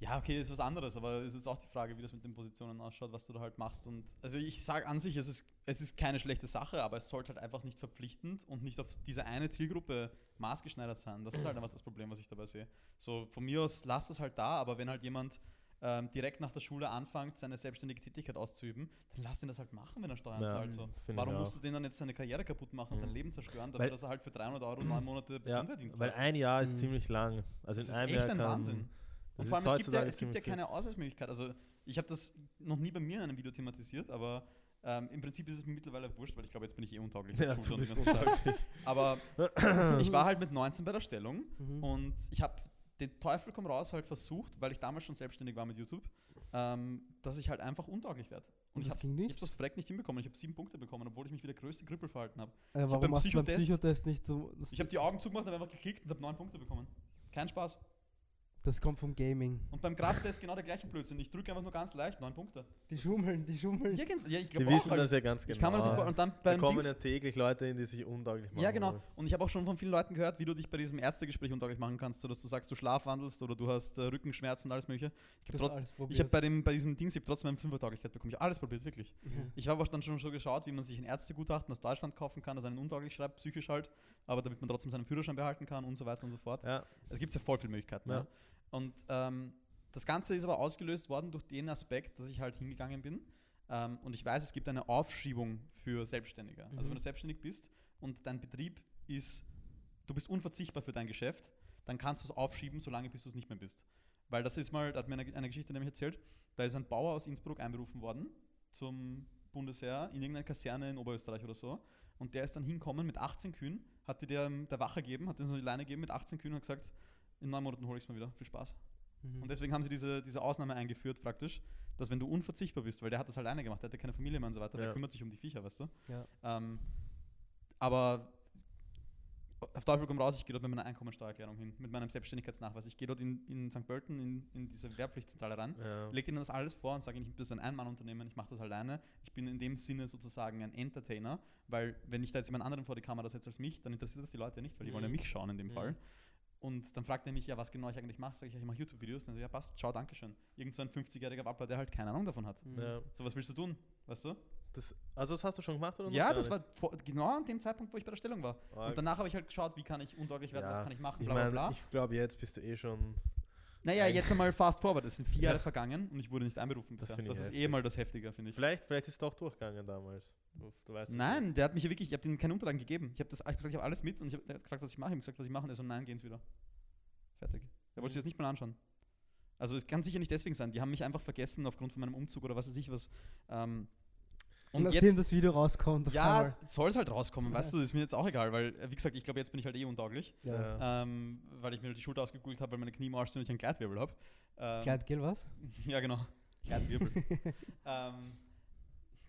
B: Ja, okay, das ist was anderes, aber es ist jetzt auch die Frage, wie das mit den Positionen ausschaut, was du da halt machst. Und also ich sage an sich, es ist, es ist keine schlechte Sache, aber es sollte halt einfach nicht verpflichtend und nicht auf diese eine Zielgruppe maßgeschneidert sein. Das ist halt einfach das Problem, was ich dabei sehe. So, von mir aus lass es halt da, aber wenn halt jemand ähm, direkt nach der Schule anfängt, seine selbstständige Tätigkeit auszuüben, dann lass ihn das halt machen, wenn er Steuern
A: Ja,
B: zahlt. So. Warum musst du den dann jetzt seine Karriere kaputt machen, sein
A: Mhm.
B: Leben zerstören, dafür,
A: Weil-
B: dass er halt für 300 Euro neun Monate
A: ja
B: Grundwehrdienst
A: weil
B: leistet?
A: ein Jahr ist
C: Mhm.
A: ziemlich lang. Also
B: Das
A: in
B: ist
A: einem
B: echt
A: Jahr
B: ein
A: kann,
B: Wahnsinn. Und vor allem, es gibt ja, es gibt ja keine Ausweichmöglichkeit. Also ich habe das noch nie bei mir in einem Video thematisiert, aber ähm, im Prinzip ist es mir mittlerweile wurscht, weil ich glaube, jetzt bin ich eh untauglich.
A: Ja, du bist untauglich.
B: Aber ich war halt mit 19 bei der Stellung
C: Mhm.
B: und ich habe den Teufel komm raus halt versucht, weil ich damals schon selbstständig war mit YouTube, ähm, dass ich halt einfach untauglich werde. Und
C: Und
B: ich habe hab das verreckt nicht hinbekommen. Ich habe sieben Punkte bekommen, obwohl ich mich wie der größte Krüppel verhalten habe.
C: Äh,
B: beim
C: warum hast du beim
B: Psychotest-
C: Psychotest nicht so.
B: Ich habe die Augen zugemacht, habe einfach geklickt und habe neun Punkte bekommen. Kein Spaß.
C: Das kommt vom Gaming.
B: Und beim Krafttest genau der gleiche Blödsinn. Ich drücke einfach nur ganz leicht, neun Punkte.
C: Die schummeln, die schummeln.
B: Ja, gen- ja ich
A: Die
B: glaube
A: wissen
B: auch,
A: das
B: halt,
A: ja ganz genau.
B: ich kann mir das nicht vor- Und dann
A: da
B: beim
A: kommen
B: Dings,
A: ja täglich Leute hin, die sich untauglich machen.
B: Ja, genau. Und ich habe auch schon von vielen Leuten gehört, wie du dich bei diesem Ärztegespräch untauglich machen kannst, so dass du sagst, du schlafwandelst oder du hast äh, Rückenschmerzen und alles mögliche. Ich habe habe bei, dem- bei diesem Dings, ich hab trotzdem eine Fünfertauglichkeit bekommen. Ich habe alles probiert, wirklich.
C: Mhm.
B: Ich habe auch dann schon so geschaut, wie man sich ein Ärztegutachten aus Deutschland kaufen kann, das einen untauglich schreibt, psychisch halt, aber damit man trotzdem seinen Führerschein behalten kann und so weiter und so fort.
A: Ja,
B: Es gibt ja voll viele Möglichkeiten.
A: Ja.
B: Ja. Und ähm, das Ganze ist aber ausgelöst worden durch den Aspekt, dass ich halt hingegangen bin. Ähm, und ich weiß, es gibt eine Aufschiebung für Selbstständige. Also
C: Mhm.
B: wenn du selbstständig bist und dein Betrieb ist, du bist unverzichtbar für dein Geschäft, dann kannst du es aufschieben, solange bis du es nicht mehr bist. Weil das ist mal, da hat mir eine, eine Geschichte nämlich erzählt, da ist ein Bauer aus Innsbruck einberufen worden zum Bundesheer in irgendeiner Kaserne in Oberösterreich oder so. Und der ist dann hinkommen mit 18 Kühen, hat die der, der Wache gegeben, hat dir so die Leine gegeben mit 18 Kühen und hat gesagt, in neun Monaten hole ich es mal wieder. Viel Spaß.
C: Mhm.
B: Und deswegen haben sie diese, diese Ausnahme eingeführt praktisch, dass wenn du unverzichtbar bist, weil der hat das alleine gemacht, der hatte keine Familie mehr und so weiter,
A: Ja.
B: der kümmert sich um die Viecher, weißt du.
C: Ja.
B: Ähm, aber auf Teufel komm raus, ich gehe dort mit meiner Einkommensteuererklärung hin, mit meinem Selbstständigkeitsnachweis. Ich gehe dort in, in St. Pölten in, in diese Wehrpflichtzentrale ran,
A: ja.
B: lege ihnen das alles vor und sage ihnen, ich bin das ein Ein-Mann-Unternehmen, ich mache das alleine. Ich bin in dem Sinne sozusagen ein Entertainer, weil wenn ich da jetzt jemand anderen vor die Kamera setze als mich, dann interessiert das die Leute nicht, weil die wollen ja
A: Mhm.
B: mich schauen in dem
A: Mhm.
B: Fall. Und dann fragt er mich, ja, was genau ich eigentlich mache. Sag ich, ja, ich mache YouTube-Videos. Dann so, ja, passt, ciao, danke schön. Irgend so ein 50-jähriger Wapper, der halt keine Ahnung davon hat.
C: Mhm.
A: ja.
B: So, was willst du tun? Weißt du?
A: Das, also das hast du schon gemacht oder
B: Ja, das war vor, genau an dem Zeitpunkt, wo ich bei der Stellung war.
A: Ah,
B: Und danach habe ich halt geschaut, wie kann ich untauglich werden,
A: Ja,
B: was kann ich machen, bla bla bla.
A: ich glaube, jetzt bist du eh schon.
B: Naja, jetzt einmal fast forward. Es sind vier
A: Ja.
B: Jahre vergangen und ich wurde nicht einberufen
A: Das
B: bisher. Das,
A: ich
B: ist eh
A: heftig.
B: mal das Heftige, finde ich.
A: Vielleicht, vielleicht ist es doch durchgegangen damals. Du, du weißt
B: Nein, der hat mich ja wirklich, ich habe ihm keine Unterlagen gegeben. Ich habe hab gesagt, ich habe alles mit und ich habe gefragt, was ich mache. Ich habe gesagt, was ich mache und er so, nein, gehen Sie wieder. Fertig. Er wollte sich das nicht mal anschauen. Also es kann sicher nicht deswegen sein. Die haben mich einfach vergessen aufgrund von meinem Umzug oder was weiß ich was. Ähm, und
C: Nachdem
B: jetzt,
C: das Video rauskommt,
B: ja, soll es halt rauskommen,
C: Ja.
B: weißt du, ist mir jetzt auch egal, weil, äh, wie gesagt, ich glaube, jetzt bin ich halt eh untauglich,
C: Ja.
B: Ähm, weil ich mir die Schulter ausgegoogelt habe, weil meine Knie im Arsch sind und ich einen Gleitwirbel habe. Ähm,
C: Gleitgel, was?
B: Ja, genau. Gleitwirbel. ähm,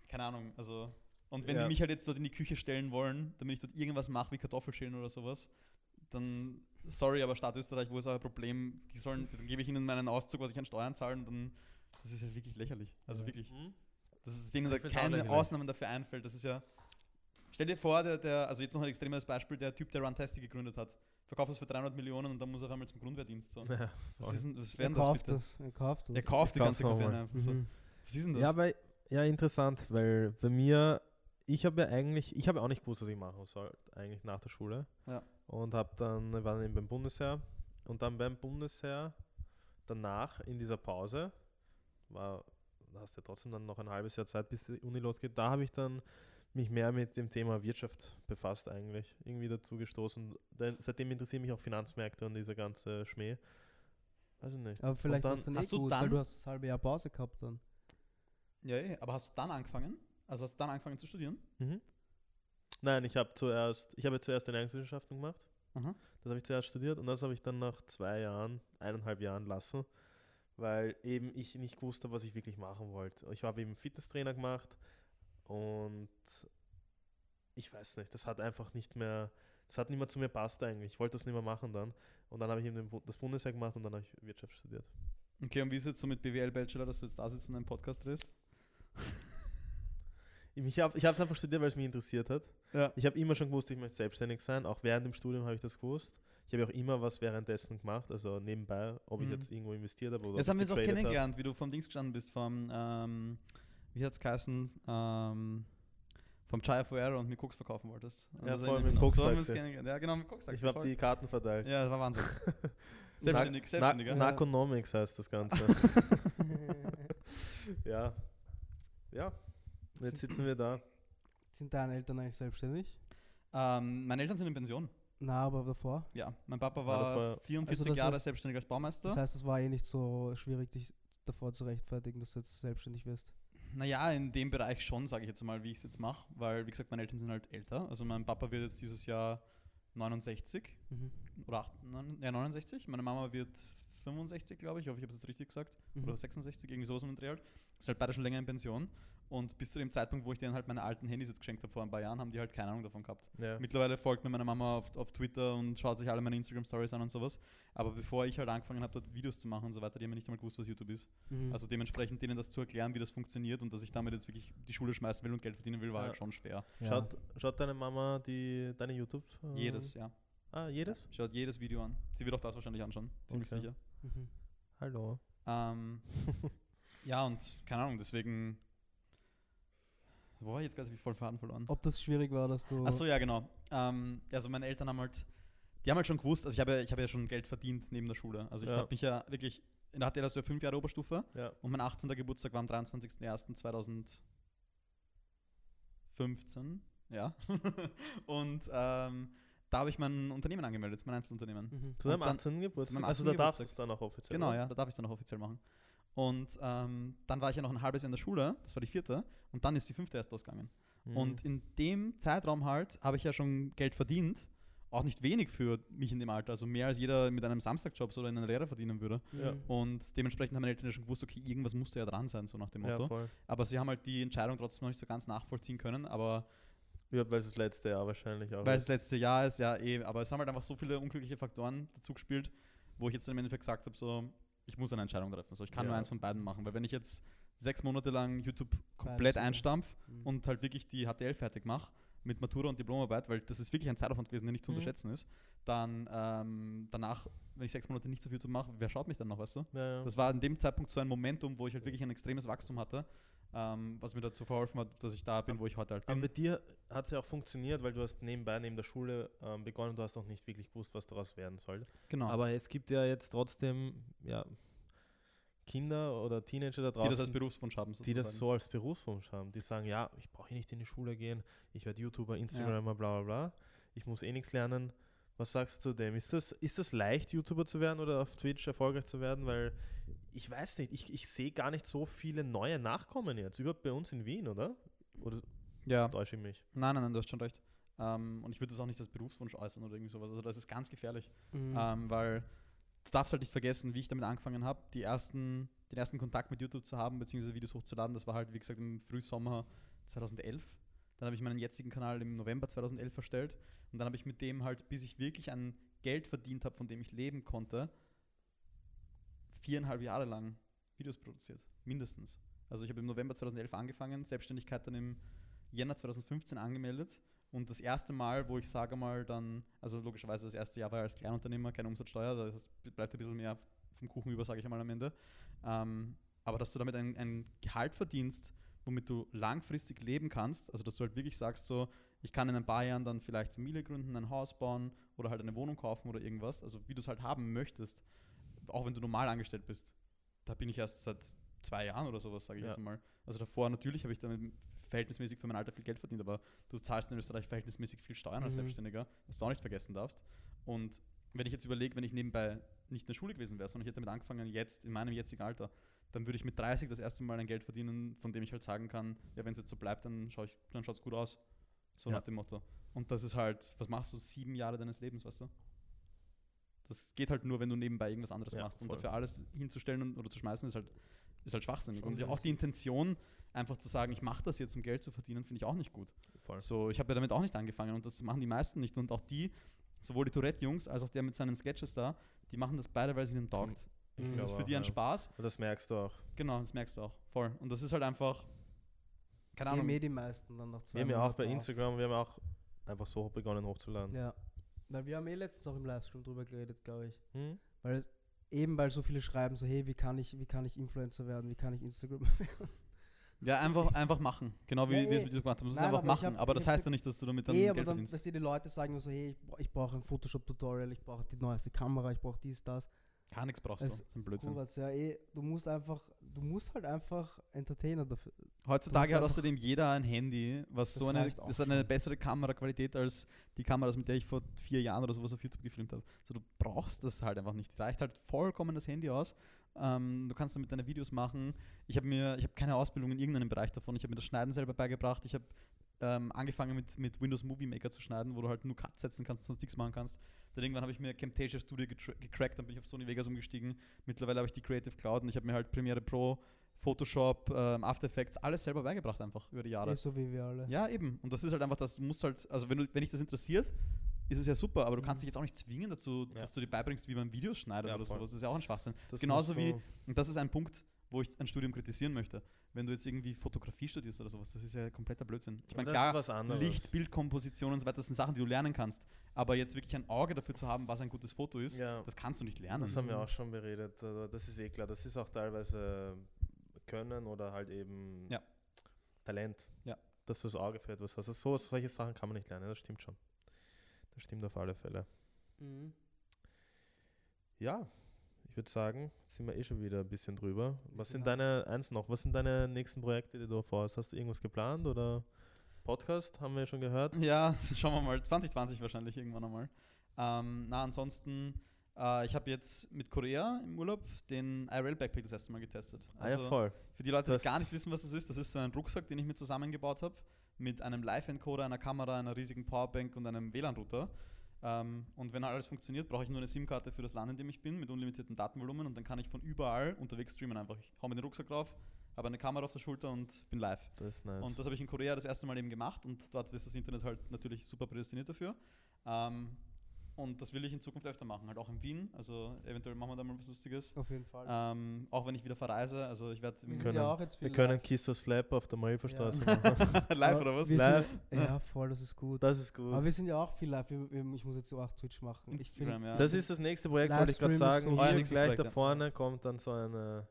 B: keine Ahnung, also. Und wenn
A: Ja.
B: die mich halt jetzt dort in die Küche stellen wollen, damit ich dort irgendwas mache wie Kartoffelschälen oder sowas, dann, sorry, aber Staat Österreich, wo ist euer Problem? Die sollen, dann gebe ich ihnen meinen Auszug, was ich an Steuern zahle und dann, das ist ja wirklich lächerlich. Also
A: Ja.
B: wirklich.
A: Hm?
B: Das ist denen da keine. Ausnahmen dafür einfällt. Das ist ja. Stell dir vor, der, der, also jetzt noch ein extremes Beispiel, der Typ, der Runtastic gegründet hat, verkauft das für 300 Millionen und dann muss er auf einmal zum Grundwehrdienst. So.
A: Ja,
B: Was, ist denn, was
C: Er
B: wäre denn das bitte?
C: das. Er kauft das.
B: Er kauft die ganze Kaserne einfach so.
C: Mhm.
B: Was ist denn das?
A: Ja, aber ja, interessant, weil bei mir, ich habe ja eigentlich, ich habe ja auch nicht gewusst, was ich machen soll, eigentlich nach der Schule.
B: Ja.
A: Und habe dann, war dann eben beim Bundesheer und dann beim Bundesheer danach in dieser Pause, war, hast du ja trotzdem dann noch ein halbes Jahr Zeit, bis die Uni losgeht, da habe ich dann mich mehr mit dem Thema Wirtschaft befasst eigentlich, irgendwie dazu gestoßen. Denn seitdem interessieren mich auch Finanzmärkte und dieser ganze Schmäh. Weiß ich nicht.
C: Aber vielleicht
A: dann-
C: dann eh
B: hast du
C: gut, weil
B: dann-
C: du hast das halbe Jahr Pause gehabt dann.
B: Ja, ja, aber hast du dann angefangen? Also hast du dann angefangen zu studieren?
A: Mhm. Nein, ich habe zuerst, ich habe zuerst Ernährungswissenschaften gemacht.
B: Aha.
A: Das habe ich zuerst studiert und das habe ich dann nach zwei Jahren, eineinhalb Jahren lassen, weil eben ich nicht gewusst habe, was ich wirklich machen wollte. Ich habe eben Fitnesstrainer gemacht und ich weiß nicht, das hat einfach nicht mehr, das hat nicht mehr zu mir passt eigentlich. Ich wollte das nicht mehr machen dann. Und dann habe ich eben das Bundesheer gemacht und dann habe ich Wirtschaft studiert.
B: Okay, und wie ist es jetzt so mit BWL-Bachelor, dass du jetzt da sitzt und einen Podcast drehst?
A: Ich habe es einfach studiert, weil es mich interessiert hat.
B: Ja.
A: Ich habe immer schon gewusst, ich möchte selbstständig sein. Auch während dem Studium habe ich das gewusst. Ich habe auch immer was währenddessen gemacht, also nebenbei, ob ich
B: Mhm.
A: jetzt irgendwo investiert habe oder
B: Jetzt
A: ob
B: haben wir
A: ich
B: jetzt auch kennengelernt, wie du vom Dings gestanden bist, vom, ähm, wie hat es geheißen, ähm, vom Chai Fuera und mir Koks verkaufen wolltest.
A: Ja,
B: Also
A: voll
B: in-
A: mit dem
B: so. Ja, genau, mit koks
A: Ich habe die Karten verteilt.
B: Ja, das war Wahnsinn. Selbstständig,
A: Na-
B: selbstständig,
A: Na
B: ja.
A: Narconomics heißt das Ganze. ja. Ja. Und Jetzt sitzen wir da.
C: Sind deine Eltern eigentlich selbstständig?
B: Ähm, meine Eltern sind in Pension.
C: Na, aber davor.
B: Ja, mein Papa
A: War
B: war
A: davor-
B: 44
C: Also
B: Jahre
C: heißt-
B: selbstständig als Baumeister.
C: Das heißt, es war eh nicht so schwierig, dich davor zu rechtfertigen, dass du jetzt selbstständig wirst.
B: Naja, in dem Bereich schon, sage ich jetzt mal, wie ich es jetzt mache, weil, wie gesagt, meine Eltern sind halt älter. Also mein Papa wird jetzt dieses Jahr 69
C: Mhm.
B: oder 8, neun- ja, 69. Meine Mama wird 65, glaube ich. Ich hoffe, ich habe es jetzt richtig gesagt.
C: Mhm.
B: Oder 66, irgendwie sowas den Dreh halt. Ist halt beide schon länger in Pension. Und bis zu dem Zeitpunkt, wo ich denen halt meine alten Handys jetzt geschenkt habe vor ein paar Jahren, haben die halt keine Ahnung davon gehabt.
A: Ja.
B: Mittlerweile folgt mir meine Mama auf, auf Twitter und schaut sich alle meine Instagram-Stories an und sowas. Aber bevor ich halt angefangen habe, dort Videos zu machen und so weiter, die haben mir nicht einmal gewusst, was YouTube ist.
C: Mhm.
B: Also dementsprechend denen das zu erklären, wie das funktioniert und dass ich damit jetzt wirklich die Schule schmeißen will und Geld verdienen will, war
A: Ja.
B: halt schon schwer.
C: Ja.
A: Schaut, schaut deine Mama die, deine YouTube? äh,
B: Jedes, ja.
A: Ah, jedes?
B: Schaut jedes Video an. Sie wird auch das wahrscheinlich anschauen, ziemlich
A: Okay.
B: sicher.
C: Mhm.
A: Hallo.
B: Ähm, ja, und keine Ahnung, deswegen. Wo war ich jetzt gerade? Hab ich voll Faden verloren.
C: Ob das schwierig war, dass du.
B: Achso, ja, genau. Ähm, also meine Eltern haben halt, die haben halt schon gewusst, also ich habe ja, ich habe ja schon Geld verdient neben der Schule. Also ich
A: Ja.
B: habe mich ja wirklich, da hatte ich das so fünf Jahre Oberstufe
A: Ja.
B: und mein 18. Geburtstag war am 23.01.2015. Ja. und ähm, da habe ich mein Unternehmen angemeldet, mein Einzelunternehmen.
C: Mhm.
A: Zu deinem
B: Und dann-
A: 18. Geburtstag?
B: meinem
A: also
B: 18.
A: da darfst du es dann auch offiziell
B: Genau,
A: machen?
B: ja, da darf ich es dann auch offiziell machen. Und ähm, dann war ich ja noch ein halbes Jahr in der Schule, das war die vierte, und dann ist die fünfte erst losgegangen.
A: Mhm.
B: Und in dem Zeitraum halt habe ich ja schon Geld verdient, auch nicht wenig für mich in dem Alter, also mehr als jeder mit einem Samstagjob oder in einer Lehre verdienen würde.
A: Ja.
B: Und dementsprechend haben meine Eltern ja schon gewusst, okay, irgendwas musste ja dran sein, so nach dem
A: ja,
B: Motto.
A: voll.
B: aber sie haben halt die Entscheidung trotzdem noch nicht so ganz nachvollziehen können, aber
A: Ja, weil es das letzte Jahr wahrscheinlich auch
B: weil es das letzte Jahr ist, ja eh, aber es haben halt einfach so viele unglückliche Faktoren dazu gespielt, wo ich jetzt im Endeffekt gesagt habe, so, ich muss eine Entscheidung treffen, so, ich kann
A: Ja.
B: nur eins von beiden machen, weil wenn ich jetzt sechs Monate lang YouTube komplett
C: super.
B: einstampf
C: Mhm.
B: und halt wirklich die HTL fertig mache mit Matura und Diplomarbeit, weil das ist wirklich ein Zeitaufwand gewesen, der nicht zu
A: Mhm.
B: unterschätzen ist, dann ähm, danach, wenn ich sechs Monate nichts auf YouTube mache, wer schaut mich dann noch, weißt du?
A: Ja, ja.
B: Das war in dem Zeitpunkt so ein Momentum, wo ich halt wirklich ein extremes Wachstum hatte, ähm, was mir dazu verholfen hat, dass ich da bin, wo ich heute halt
A: Aber
B: bin.
A: bei dir hat es ja auch funktioniert, weil du hast nebenbei, neben der Schule ähm, begonnen, du hast noch nicht wirklich gewusst, was daraus werden soll.
B: Genau.
A: Aber es gibt ja jetzt trotzdem ja, Kinder oder Teenager da draußen,
B: die das als Berufswunsch haben,
A: die das
B: sozusagen.
A: so als Berufswunsch haben. Die sagen, ja, ich brauche eh nicht in die Schule gehen, ich werde YouTuber, Instagrammer, bla bla bla. Ich muss eh nichts lernen. Was sagst du zu dem? Ist das, ist das leicht, YouTuber zu werden oder auf Twitch erfolgreich zu werden? Weil ich weiß nicht, ich, ich sehe gar nicht so viele neue Nachkommen jetzt. Überhaupt bei uns in Wien, oder? Oder
B: Ja,
A: täusche ich mich?
B: nein, nein, nein, du hast schon recht. Ähm, und ich würde das auch nicht als Berufswunsch äußern oder irgendwie sowas. Also das ist ganz gefährlich.
C: Mhm.
B: Ähm, weil du darfst halt nicht vergessen, wie ich damit angefangen habe, die ersten, den ersten Kontakt mit YouTube zu haben, beziehungsweise Videos hochzuladen. Das war halt, wie gesagt, im Frühsommer 2011. Dann habe ich meinen jetzigen Kanal im November 2011 erstellt. Und dann habe ich mit dem halt, bis ich wirklich ein Geld verdient habe, von dem ich leben konnte, viereinhalb Jahre lang Videos produziert. Mindestens. Also ich habe im November 2011 angefangen, Selbstständigkeit dann im Jänner 2015 angemeldet. Und das erste Mal, wo ich sage mal dann, also logischerweise das erste Jahr war als Kleinunternehmer, keine Umsatzsteuer, heißt, bleibt ein bisschen mehr vom Kuchen über, sage ich einmal am Ende. Ähm, aber dass du damit ein, ein Gehalt verdienst, womit du langfristig leben kannst, also dass du halt wirklich sagst, so, ich kann in ein paar Jahren dann vielleicht Familie gründen, ein Haus bauen oder halt eine Wohnung kaufen oder irgendwas, also wie du es halt haben möchtest, auch wenn du normal angestellt bist. Da bin ich erst seit zwei Jahren oder sowas, sage ich
A: Ja.
B: jetzt mal. Also davor natürlich habe ich damit verhältnismäßig für mein Alter viel Geld verdient, aber du zahlst in Österreich verhältnismäßig viel Steuern als
C: Mhm.
B: Selbstständiger, was du auch nicht vergessen darfst. Und wenn ich jetzt überlege, wenn ich nebenbei nicht in der Schule gewesen wäre, sondern ich hätte damit angefangen, jetzt in meinem jetzigen Alter, dann würde ich mit 30 das erste Mal ein Geld verdienen, von dem ich halt sagen kann, ja, wenn es jetzt so bleibt, dann, schau ich, dann schaut es gut aus. So
A: Ja.
B: nach dem Motto. Und das ist halt, was machst du sieben Jahre deines Lebens, weißt du? Das geht halt nur, wenn du nebenbei irgendwas anderes
A: Ja,
B: machst. Und
A: voll.
B: dafür alles hinzustellen und, oder zu schmeißen, ist halt, ist halt schwachsinnig. Und auch die Intention, einfach zu sagen, ich mache das jetzt, um Geld zu verdienen, finde ich auch nicht gut.
A: Voll.
B: So, ich habe ja damit auch nicht angefangen und das machen die meisten nicht. Und auch die, sowohl die Tourette-Jungs als auch der mit seinen Sketches da, die machen das beide, weil es ihnen taugt.
A: Ich.
B: Das ist für die ein
A: ja.
B: Spaß.
A: Und das merkst du auch.
B: Genau, das merkst du auch. Voll. Und das ist halt einfach, keine Ahnung.
C: eh die meisten dann nach zwei
A: Wir haben ja auch bei. Instagram, wir haben auch einfach so begonnen hochzuladen.
C: Ja. Weil wir haben eh letztens auch im Livestream drüber geredet, glaube ich.
A: Hm?
C: Weil es, eben weil so viele schreiben, so hey, wie kann ich, wie kann ich Influencer werden, wie kann ich Instagram werden?
B: Ja, einfach, einfach machen. Genau wie
C: Ja,
B: wir es mit dir gemacht haben. Du musst einfach
C: aber
B: machen.
C: hab-
B: aber das heißt ja nicht, dass du damit dann
C: aber
B: Geld
C: dann,
B: verdienst.
C: weißt du, die Leute sagen so, hey, ich brauche ein Photoshop-Tutorial, ich brauche die neueste Kamera, ich brauche dies, das.
B: Gar nichts brauchst
C: Es-
B: du. Das ist ein Blödsinn.
C: Kuratz, ja, eh, du musst einfach, du musst halt einfach Entertainer dafür.
B: Heutzutage hat außerdem jeder ein Handy, was so eine, das hat eine bessere Kameraqualität als die Kameras, mit der ich vor vier Jahren oder sowas auf YouTube gefilmt habe. So, du brauchst das halt einfach nicht. Reicht halt vollkommen das Handy aus. Ähm, du kannst damit deine Videos machen. Ich habe mir, ich habe keine Ausbildung in irgendeinem Bereich davon. Ich habe mir das Schneiden selber beigebracht. Ich habe ähm, angefangen mit, mit Windows Movie Maker zu schneiden, wo du halt nur Cut setzen kannst, sonst nichts machen kannst. Dann irgendwann habe ich mir Camtasia Studio gecrackt, dann bin ich auf Sony Vegas umgestiegen. Mittlerweile habe ich die Creative Cloud und ich habe mir halt Premiere Pro Photoshop, ähm, After Effects, alles selber beigebracht einfach über die Jahre.
C: Eh so wie wir alle.
B: Ja, eben. Und das ist halt einfach, das muss halt, also wenn, du, wenn dich das interessiert, ist es ja super, aber du kannst
C: Mhm.
B: dich jetzt auch nicht zwingen dazu,
A: Ja.
B: dass du dir beibringst, wie man Videos schneidet
A: Ja,
B: oder
A: voll.
B: sowas. Das ist ja auch ein Schwachsinn. Das
A: Das
B: ist genauso wie, und das ist ein Punkt, wo ich ein Studium kritisieren möchte. Wenn du jetzt irgendwie Fotografie studierst oder sowas, das ist ja kompletter Blödsinn. Ich meine, klar. Licht, Bildkomposition und so weiter, das sind Sachen, die du lernen kannst. Aber jetzt wirklich ein Auge dafür zu haben, was ein gutes Foto ist,
A: Ja.
B: das kannst du nicht lernen.
A: Das haben wir auch schon beredet. Also das ist eh klar. Das ist auch teilweise Können oder halt eben
B: Ja.
A: Talent.
B: Ja.
A: Dass du das Auge für etwas hast. Also so, solche Sachen kann man nicht lernen. Das stimmt schon. Das stimmt auf alle Fälle.
C: Mhm.
A: Ja, ich würde sagen, sind wir eh schon wieder ein bisschen drüber. Was sind
C: Genau.
A: deine, eins noch, was sind deine nächsten Projekte, die du vorhast? Hast du irgendwas geplant oder Podcast, haben wir schon gehört?
B: Ja, schauen wir mal. 2020 wahrscheinlich irgendwann einmal. Ähm, na, ansonsten, äh, ich habe jetzt mit Korea im Urlaub den IRL Backpack das erste Mal getestet.
A: ah ja, voll.
B: Für die Leute,
A: Das-
B: die gar nicht wissen, was das ist, das ist so ein Rucksack, den ich mir zusammengebaut habe, mit einem Live-Encoder, einer Kamera, einer riesigen Powerbank und einem WLAN-Router. Ähm, und wenn alles funktioniert, brauche ich nur eine SIM-Karte für das Land, in dem ich bin, mit unlimitiertem Datenvolumen und dann kann ich von überall unterwegs streamen einfach. Ich hau mir den Rucksack drauf, habe eine Kamera auf der Schulter und bin live.
A: Das ist nice.
B: Und das habe ich in Korea das erste Mal eben gemacht und dort ist das Internet halt natürlich super prädestiniert dafür. Ähm, und das will ich in Zukunft öfter machen, halt auch in Wien. Also eventuell machen wir da mal was Lustiges.
C: Auf jeden Fall.
B: Ähm, auch wenn ich wieder verreise. Also ich werde
C: wir sind
A: können-
C: ja auch jetzt
A: wir
C: viel
A: können
C: live.
A: Kiss or Slap auf der Malferstraße
C: Ja.
A: machen.
B: live oder was?
C: wir
A: Live.
C: Sind, ja, voll, das ist gut.
A: Das ist gut.
C: Aber wir sind ja auch viel live. Wir, wir, ich muss jetzt auch Twitch machen.
B: Instagram, ja.
A: Das ist das nächste Projekt, wollte ich gerade sagen.
C: so-
A: Hier gleich
B: Projekt,
A: da
B: ja.
A: vorne kommt dann so eine.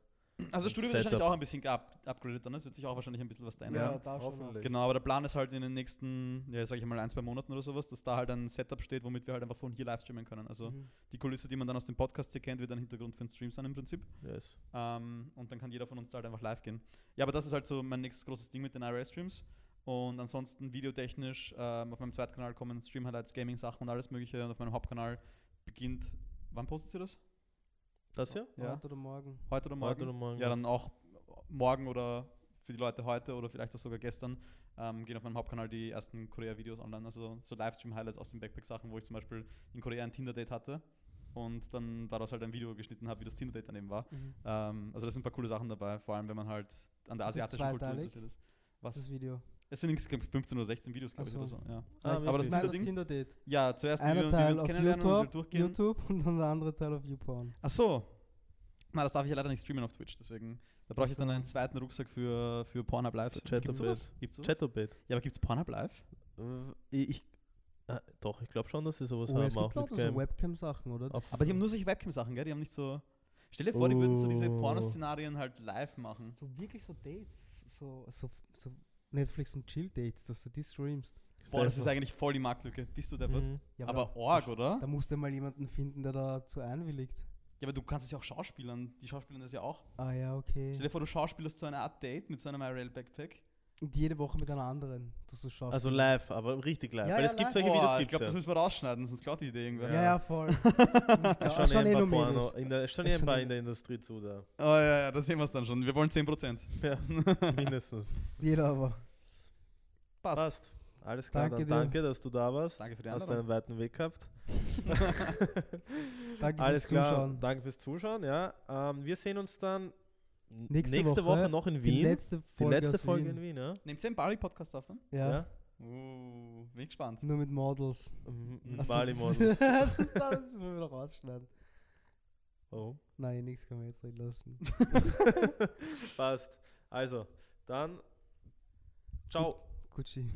B: Also das Studio wird wahrscheinlich auch ein bisschen geab upgradet dann. Es wird sich auch wahrscheinlich ein bisschen was da ändern.
C: ja, da schon.
A: hoffentlich.
B: Genau, aber der Plan ist halt in den nächsten, ja, sag ich mal, ein, zwei Monaten oder sowas, dass da halt ein Setup steht, womit wir halt einfach von hier live streamen können. Also
C: Mhm.
B: die Kulisse, die man dann aus dem Podcast hier kennt, wird ein Hintergrund für den Stream sein im Prinzip.
A: Yes.
B: Ähm, und dann kann jeder von uns da halt einfach live gehen. Ja, aber das ist halt so mein nächstes großes Ding mit den IRS-Streams. Und ansonsten videotechnisch ähm, auf meinem zweiten Kanal kommen Stream-Highlights, Gaming-Sachen und alles mögliche. Und auf meinem Hauptkanal beginnt, wann postet ihr das?
A: Das hier?
B: Ja.
C: Heute oder morgen.
B: Heute oder morgen?
A: Heute oder morgen?
B: Ja, dann auch morgen oder für die Leute heute oder vielleicht auch sogar gestern ähm, gehen auf meinem Hauptkanal die ersten Korea-Videos online. Also so Livestream-Highlights aus den Backpack-Sachen, wo ich zum Beispiel in Korea ein Tinder-Date hatte und dann daraus halt ein Video geschnitten habe, wie das Tinder-Date daneben war.
C: Mhm.
B: Ähm, also da sind ein paar coole Sachen dabei, vor allem wenn man halt an der
C: Das ist
B: asiatischen Kultur interessiert ist. Was?
C: Das Video.
B: Es sind insgesamt 15 oder 16 Videos, glaube ich,
C: Ach
B: oder
C: so.
B: so. Ja,
A: Ah,
B: aber das
A: wirklich?
C: Nein, das? Tinder-Date.
B: ja zuerst ein
C: Einer
B: Video, wie wir
C: Teil
B: uns
C: auf
B: kennenlernen und wir
C: YouTube,
B: durchgehen.
C: YouTube und dann der andere Teil auf YouPorn.
B: Ach so. Na, das darf ich ja leider nicht streamen auf Twitch, deswegen da brauche ich dann
C: so.
B: einen zweiten Rucksack für, für Pornhub Live. Gibt's
A: und
B: sowas? Gibt's sowas? Ja, aber gibt's Pornhub Live?
A: Äh, Ich, äh, doch, ich glaube schon, dass sie sowas
C: Oh,
A: haben,
C: es gibt
A: auch
C: so
A: Cam.
C: Webcam-Sachen, oder?
A: Auf-
B: Aber die haben nur solche Webcam-Sachen, gell? Die haben nicht so. Stell dir vor, die würden so diese
A: Oh.
B: Pornoszenarien halt live machen.
C: so wirklich so Dates. So, so, so Netflix und Chill-Dates, dass du die streamst.
B: Boah, das ist eigentlich voll die Marktlücke. Bist du der.
A: Mhm.
C: Ja,
B: Aber
C: da,
B: Org, oder?
C: da musst du mal jemanden finden, der dazu einwilligt.
B: Ja, aber du kannst es ja auch schauspielern. Die schauspielern das ja auch.
C: Ah ja, okay.
B: Stell dir vor, du schauspielerst so eine Art Date mit so einem IRL Backpack.
C: Und jede Woche mit einer anderen, dass du schaust.
A: Also live, aber richtig live.
C: Ja,
A: Weil
C: ja,
A: es gibt
C: live.
A: solche Videos,
B: ich
A: gibt
B: glaube,
A: es
B: das müssen wir rausschneiden, sonst klaut die Idee irgendwer.
C: Ja, ja, voll.
A: Ist schon,
C: schon
A: eh
C: eh
A: ein
C: noch
A: paar Porno, in der, schon eh ein paar
C: eh-
A: in der Industrie zu da.
B: Oh ja, ja, da sehen wir es dann schon. Wir wollen 10%.
A: Ja, mindestens.
C: Jeder aber.
B: Passt.
A: Passt. Alles klar,
C: Danke
A: danke, dass du da warst.
B: Danke für die
A: Hast
B: Einladung.
A: einen weiten Weg gehabt.
C: Danke
A: Alles
C: fürs
A: klar,
C: Zuschauen.
A: danke fürs Zuschauen. Ja, ähm, wir sehen uns dann
C: Nächste
A: nächste,
C: Woche
A: Woche, noch in
C: Die
A: Wien.
C: letzte
A: Die
C: Folge,
A: letzte
C: aus
A: Folge
C: Wien.
A: in Wien, ja?
B: Nehmt ihr einen Bali-Podcast auf dann?
C: Ja,
B: Uh, bin ich gespannt.
C: nur mit Models.
A: Mit
C: so,
A: Bali
C: das- das, das müssen wir wieder rausschneiden.
A: Oh.
C: Nein, nichts können wir jetzt drin lassen.
A: Passt. Also, dann ciao.
C: Gucci.